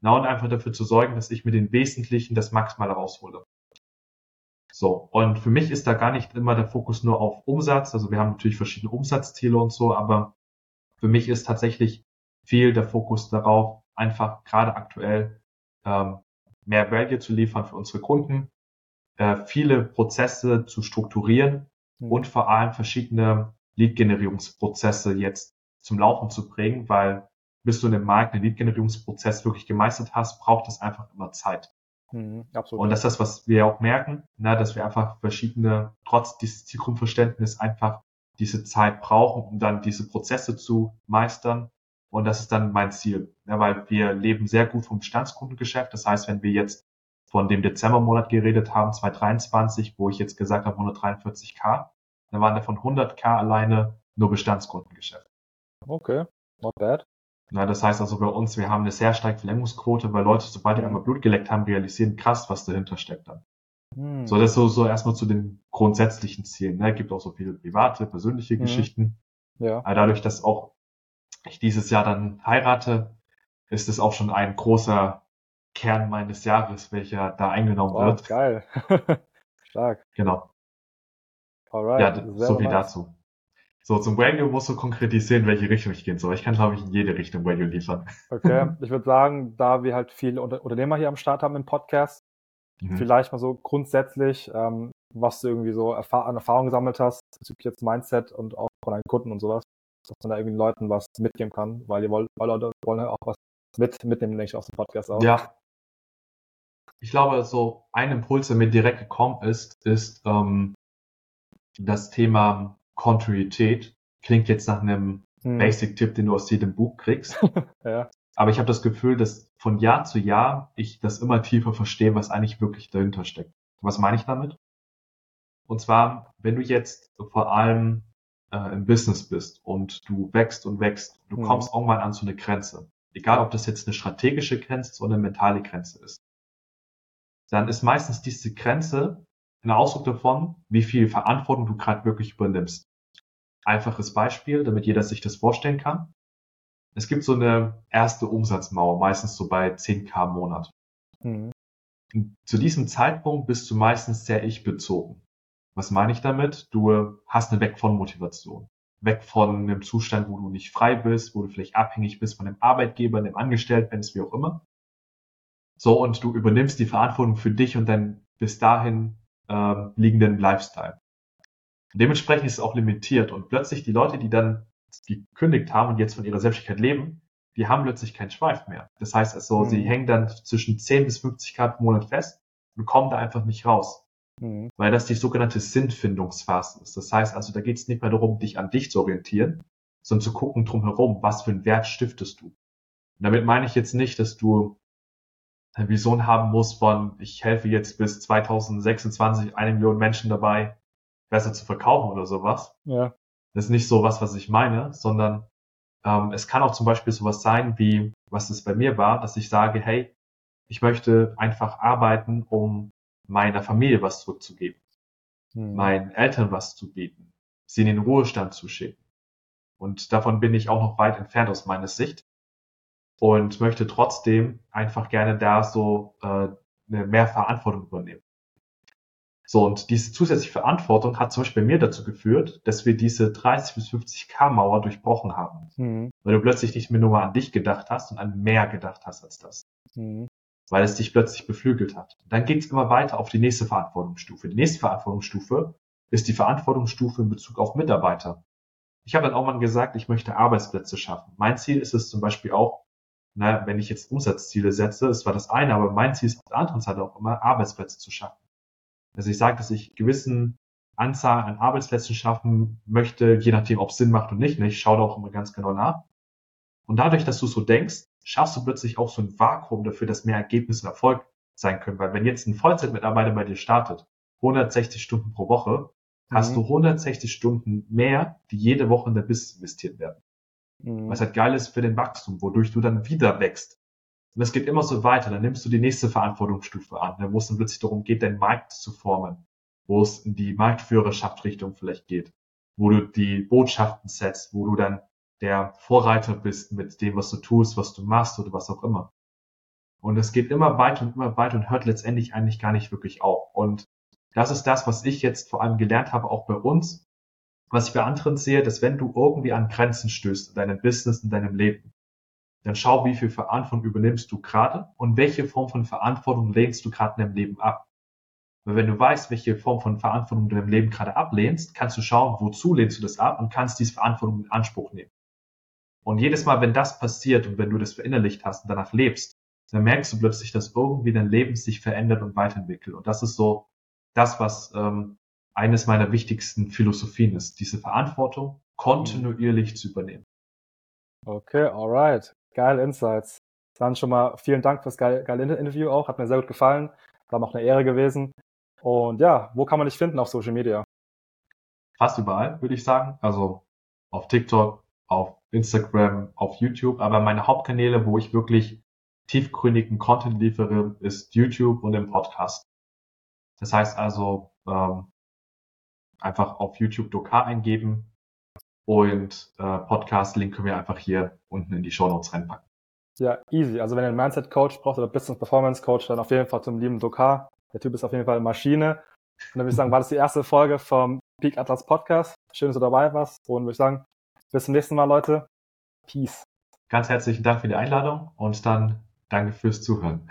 Na, und einfach dafür zu sorgen, dass ich mit den Wesentlichen das Maximale raushole. So, und für mich ist da gar nicht immer der Fokus nur auf Umsatz. Also wir haben natürlich verschiedene Umsatzziele und so, aber für mich ist tatsächlich viel der Fokus darauf, einfach gerade aktuell mehr Value zu liefern für unsere Kunden, äh, viele Prozesse zu strukturieren mhm. und vor allem verschiedene Lead-Generierungsprozesse jetzt zum Laufen zu bringen, weil bis du in dem Markt einen Lead-Generierungsprozess wirklich gemeistert hast, braucht es einfach immer Zeit. Mhm, absolut. Und das ist das, was wir auch merken, na, dass wir einfach verschiedene, trotz dieses Zielgruppenverständnis einfach diese Zeit brauchen, um dann diese Prozesse zu meistern und das ist dann mein Ziel, ja, weil wir leben sehr gut vom Bestandskundengeschäft. Das heißt, wenn wir jetzt von dem Dezembermonat geredet haben, 2023, wo ich jetzt gesagt habe 143k, dann waren davon 100k alleine nur Bestandskundengeschäft. Okay, not bad. Ja, das heißt also bei uns, wir haben eine sehr starke Verlängerungsquote, weil Leute, sobald die einmal Blut geleckt haben, realisieren krass, was dahinter steckt dann. Hm. So, das ist so, so erstmal zu den grundsätzlichen Zielen. Ne? Gibt auch so viele private, persönliche hm. Geschichten. Ja. Aber dadurch, dass auch ich dieses Jahr dann heirate, ist es auch schon ein großer Kern meines Jahres, welcher da eingenommen wow, wird. Geil. Stark. Genau. Alright. Ja, so viel nice. dazu. So, zum Value musst du konkretisieren, welche Richtung ich gehen soll. Ich kann, glaube ich, in jede Richtung Value liefern. Okay, ich würde sagen, da wir halt viele Unternehmer hier am Start haben im Podcast, mhm. vielleicht mal so grundsätzlich, ähm, was du irgendwie so an Erfahrung gesammelt hast, bezüglich jetzt Mindset und auch von deinen Kunden und sowas dass man da irgendwie Leuten was mitgeben kann, weil die wollen, Leute wollen ja auch was mit, mitnehmen, denke ich, aus dem Podcast auch. Ja. Ich glaube, so ein Impuls, der mir direkt gekommen ist, ist ähm, das Thema Kontinuität. Klingt jetzt nach einem hm. Basic-Tipp, den du aus jedem Buch kriegst. ja. Aber ich habe das Gefühl, dass von Jahr zu Jahr ich das immer tiefer verstehe, was eigentlich wirklich dahinter steckt. Was meine ich damit? Und zwar, wenn du jetzt vor allem äh, im Business bist und du wächst und wächst, du mhm. kommst irgendwann an so eine Grenze. Egal, ob das jetzt eine strategische Grenze oder eine mentale Grenze ist. Dann ist meistens diese Grenze ein Ausdruck davon, wie viel Verantwortung du gerade wirklich übernimmst. Einfaches Beispiel, damit jeder sich das vorstellen kann. Es gibt so eine erste Umsatzmauer, meistens so bei 10k im Monat. Mhm. zu diesem Zeitpunkt bist du meistens sehr ich-bezogen. Was meine ich damit? Du hast eine Weg von Motivation. Weg von einem Zustand, wo du nicht frei bist, wo du vielleicht abhängig bist von dem Arbeitgeber, dem Angestellten, wenn es wie auch immer. So, und du übernimmst die Verantwortung für dich und deinen bis dahin äh, liegenden Lifestyle. Und dementsprechend ist es auch limitiert und plötzlich die Leute, die dann gekündigt haben und jetzt von ihrer Selbstständigkeit leben, die haben plötzlich keinen Schweif mehr. Das heißt also, mhm. sie hängen dann zwischen 10 bis 50 Grad pro Monat fest und kommen da einfach nicht raus. Mhm. Weil das die sogenannte Sinnfindungsphase ist. Das heißt also, da geht es nicht mehr darum, dich an dich zu orientieren, sondern zu gucken drumherum, was für einen Wert stiftest du. Und damit meine ich jetzt nicht, dass du eine Vision haben musst von, ich helfe jetzt bis 2026 eine Million Menschen dabei, besser zu verkaufen oder sowas. Ja. Das ist nicht so was, was ich meine, sondern ähm, es kann auch zum Beispiel sowas sein, wie was es bei mir war, dass ich sage, hey, ich möchte einfach arbeiten, um meiner Familie was zurückzugeben, hm. meinen Eltern was zu bieten, sie in den Ruhestand zu schicken. Und davon bin ich auch noch weit entfernt aus meiner Sicht und möchte trotzdem einfach gerne da so äh, eine mehr Verantwortung übernehmen. So, und diese zusätzliche Verantwortung hat zum Beispiel bei mir dazu geführt, dass wir diese 30 bis 50 K-Mauer durchbrochen haben. Mhm. Weil du plötzlich nicht mehr nur an dich gedacht hast und an mehr gedacht hast als das. Mhm. Weil es dich plötzlich beflügelt hat. Dann geht es immer weiter auf die nächste Verantwortungsstufe. Die nächste Verantwortungsstufe ist die Verantwortungsstufe in Bezug auf Mitarbeiter. Ich habe dann auch mal gesagt, ich möchte Arbeitsplätze schaffen. Mein Ziel ist es zum Beispiel auch, na, wenn ich jetzt Umsatzziele setze, es war das eine, aber mein Ziel ist auf der anderen Seite auch immer, Arbeitsplätze zu schaffen. Also ich sage, dass ich gewissen Anzahl an Arbeitsplätzen schaffen möchte, je nachdem, ob es Sinn macht und nicht. Ne? Ich schaue da auch immer ganz genau nach. Und dadurch, dass du so denkst, schaffst du plötzlich auch so ein Vakuum dafür, dass mehr Ergebnisse und Erfolg sein können. Weil wenn jetzt ein Vollzeitmitarbeiter bei dir startet, 160 Stunden pro Woche, mhm. hast du 160 Stunden mehr, die jede Woche in der Business investiert werden. Mhm. Was halt geil ist für den Wachstum, wodurch du dann wieder wächst. Und es geht immer so weiter. Dann nimmst du die nächste Verantwortungsstufe an, ne, wo es dann plötzlich darum geht, deinen Markt zu formen, wo es in die Marktführerschaft-Richtung vielleicht geht, wo du die Botschaften setzt, wo du dann der Vorreiter bist mit dem, was du tust, was du machst oder was auch immer. Und es geht immer weiter und immer weiter und hört letztendlich eigentlich gar nicht wirklich auf. Und das ist das, was ich jetzt vor allem gelernt habe, auch bei uns, was ich bei anderen sehe, dass wenn du irgendwie an Grenzen stößt in deinem Business, in deinem Leben, dann schau, wie viel Verantwortung übernimmst du gerade und welche Form von Verantwortung lehnst du gerade in deinem Leben ab. Weil wenn du weißt, welche Form von Verantwortung du in deinem Leben gerade ablehnst, kannst du schauen, wozu lehnst du das ab und kannst diese Verantwortung in Anspruch nehmen. Und jedes Mal, wenn das passiert und wenn du das verinnerlicht hast und danach lebst, dann merkst du plötzlich, dass irgendwie dein Leben sich verändert und weiterentwickelt. Und das ist so das, was ähm, eines meiner wichtigsten Philosophien ist, diese Verantwortung kontinuierlich zu übernehmen. Okay, alright. Geile Insights. Dann schon mal vielen Dank fürs geile, geile Interview auch. Hat mir sehr gut gefallen. War auch eine Ehre gewesen. Und ja, wo kann man dich finden auf Social Media? Fast überall, würde ich sagen. Also auf TikTok, auf Instagram, auf YouTube. Aber meine Hauptkanäle, wo ich wirklich tiefgründigen Content liefere, ist YouTube und im Podcast. Das heißt also, ähm, einfach auf YouTube Dokar eingeben, und äh, Podcast-Link können wir einfach hier unten in die Show Notes reinpacken. Ja, easy. Also wenn ihr einen Mindset-Coach braucht oder Business-Performance-Coach, dann auf jeden Fall zum lieben Dokar. Der Typ ist auf jeden Fall eine Maschine. Und dann würde ich sagen, war das die erste Folge vom Peak Atlas Podcast. Schön, dass du dabei warst. Und würde ich sagen, bis zum nächsten Mal, Leute. Peace. Ganz herzlichen Dank für die Einladung und dann danke fürs Zuhören.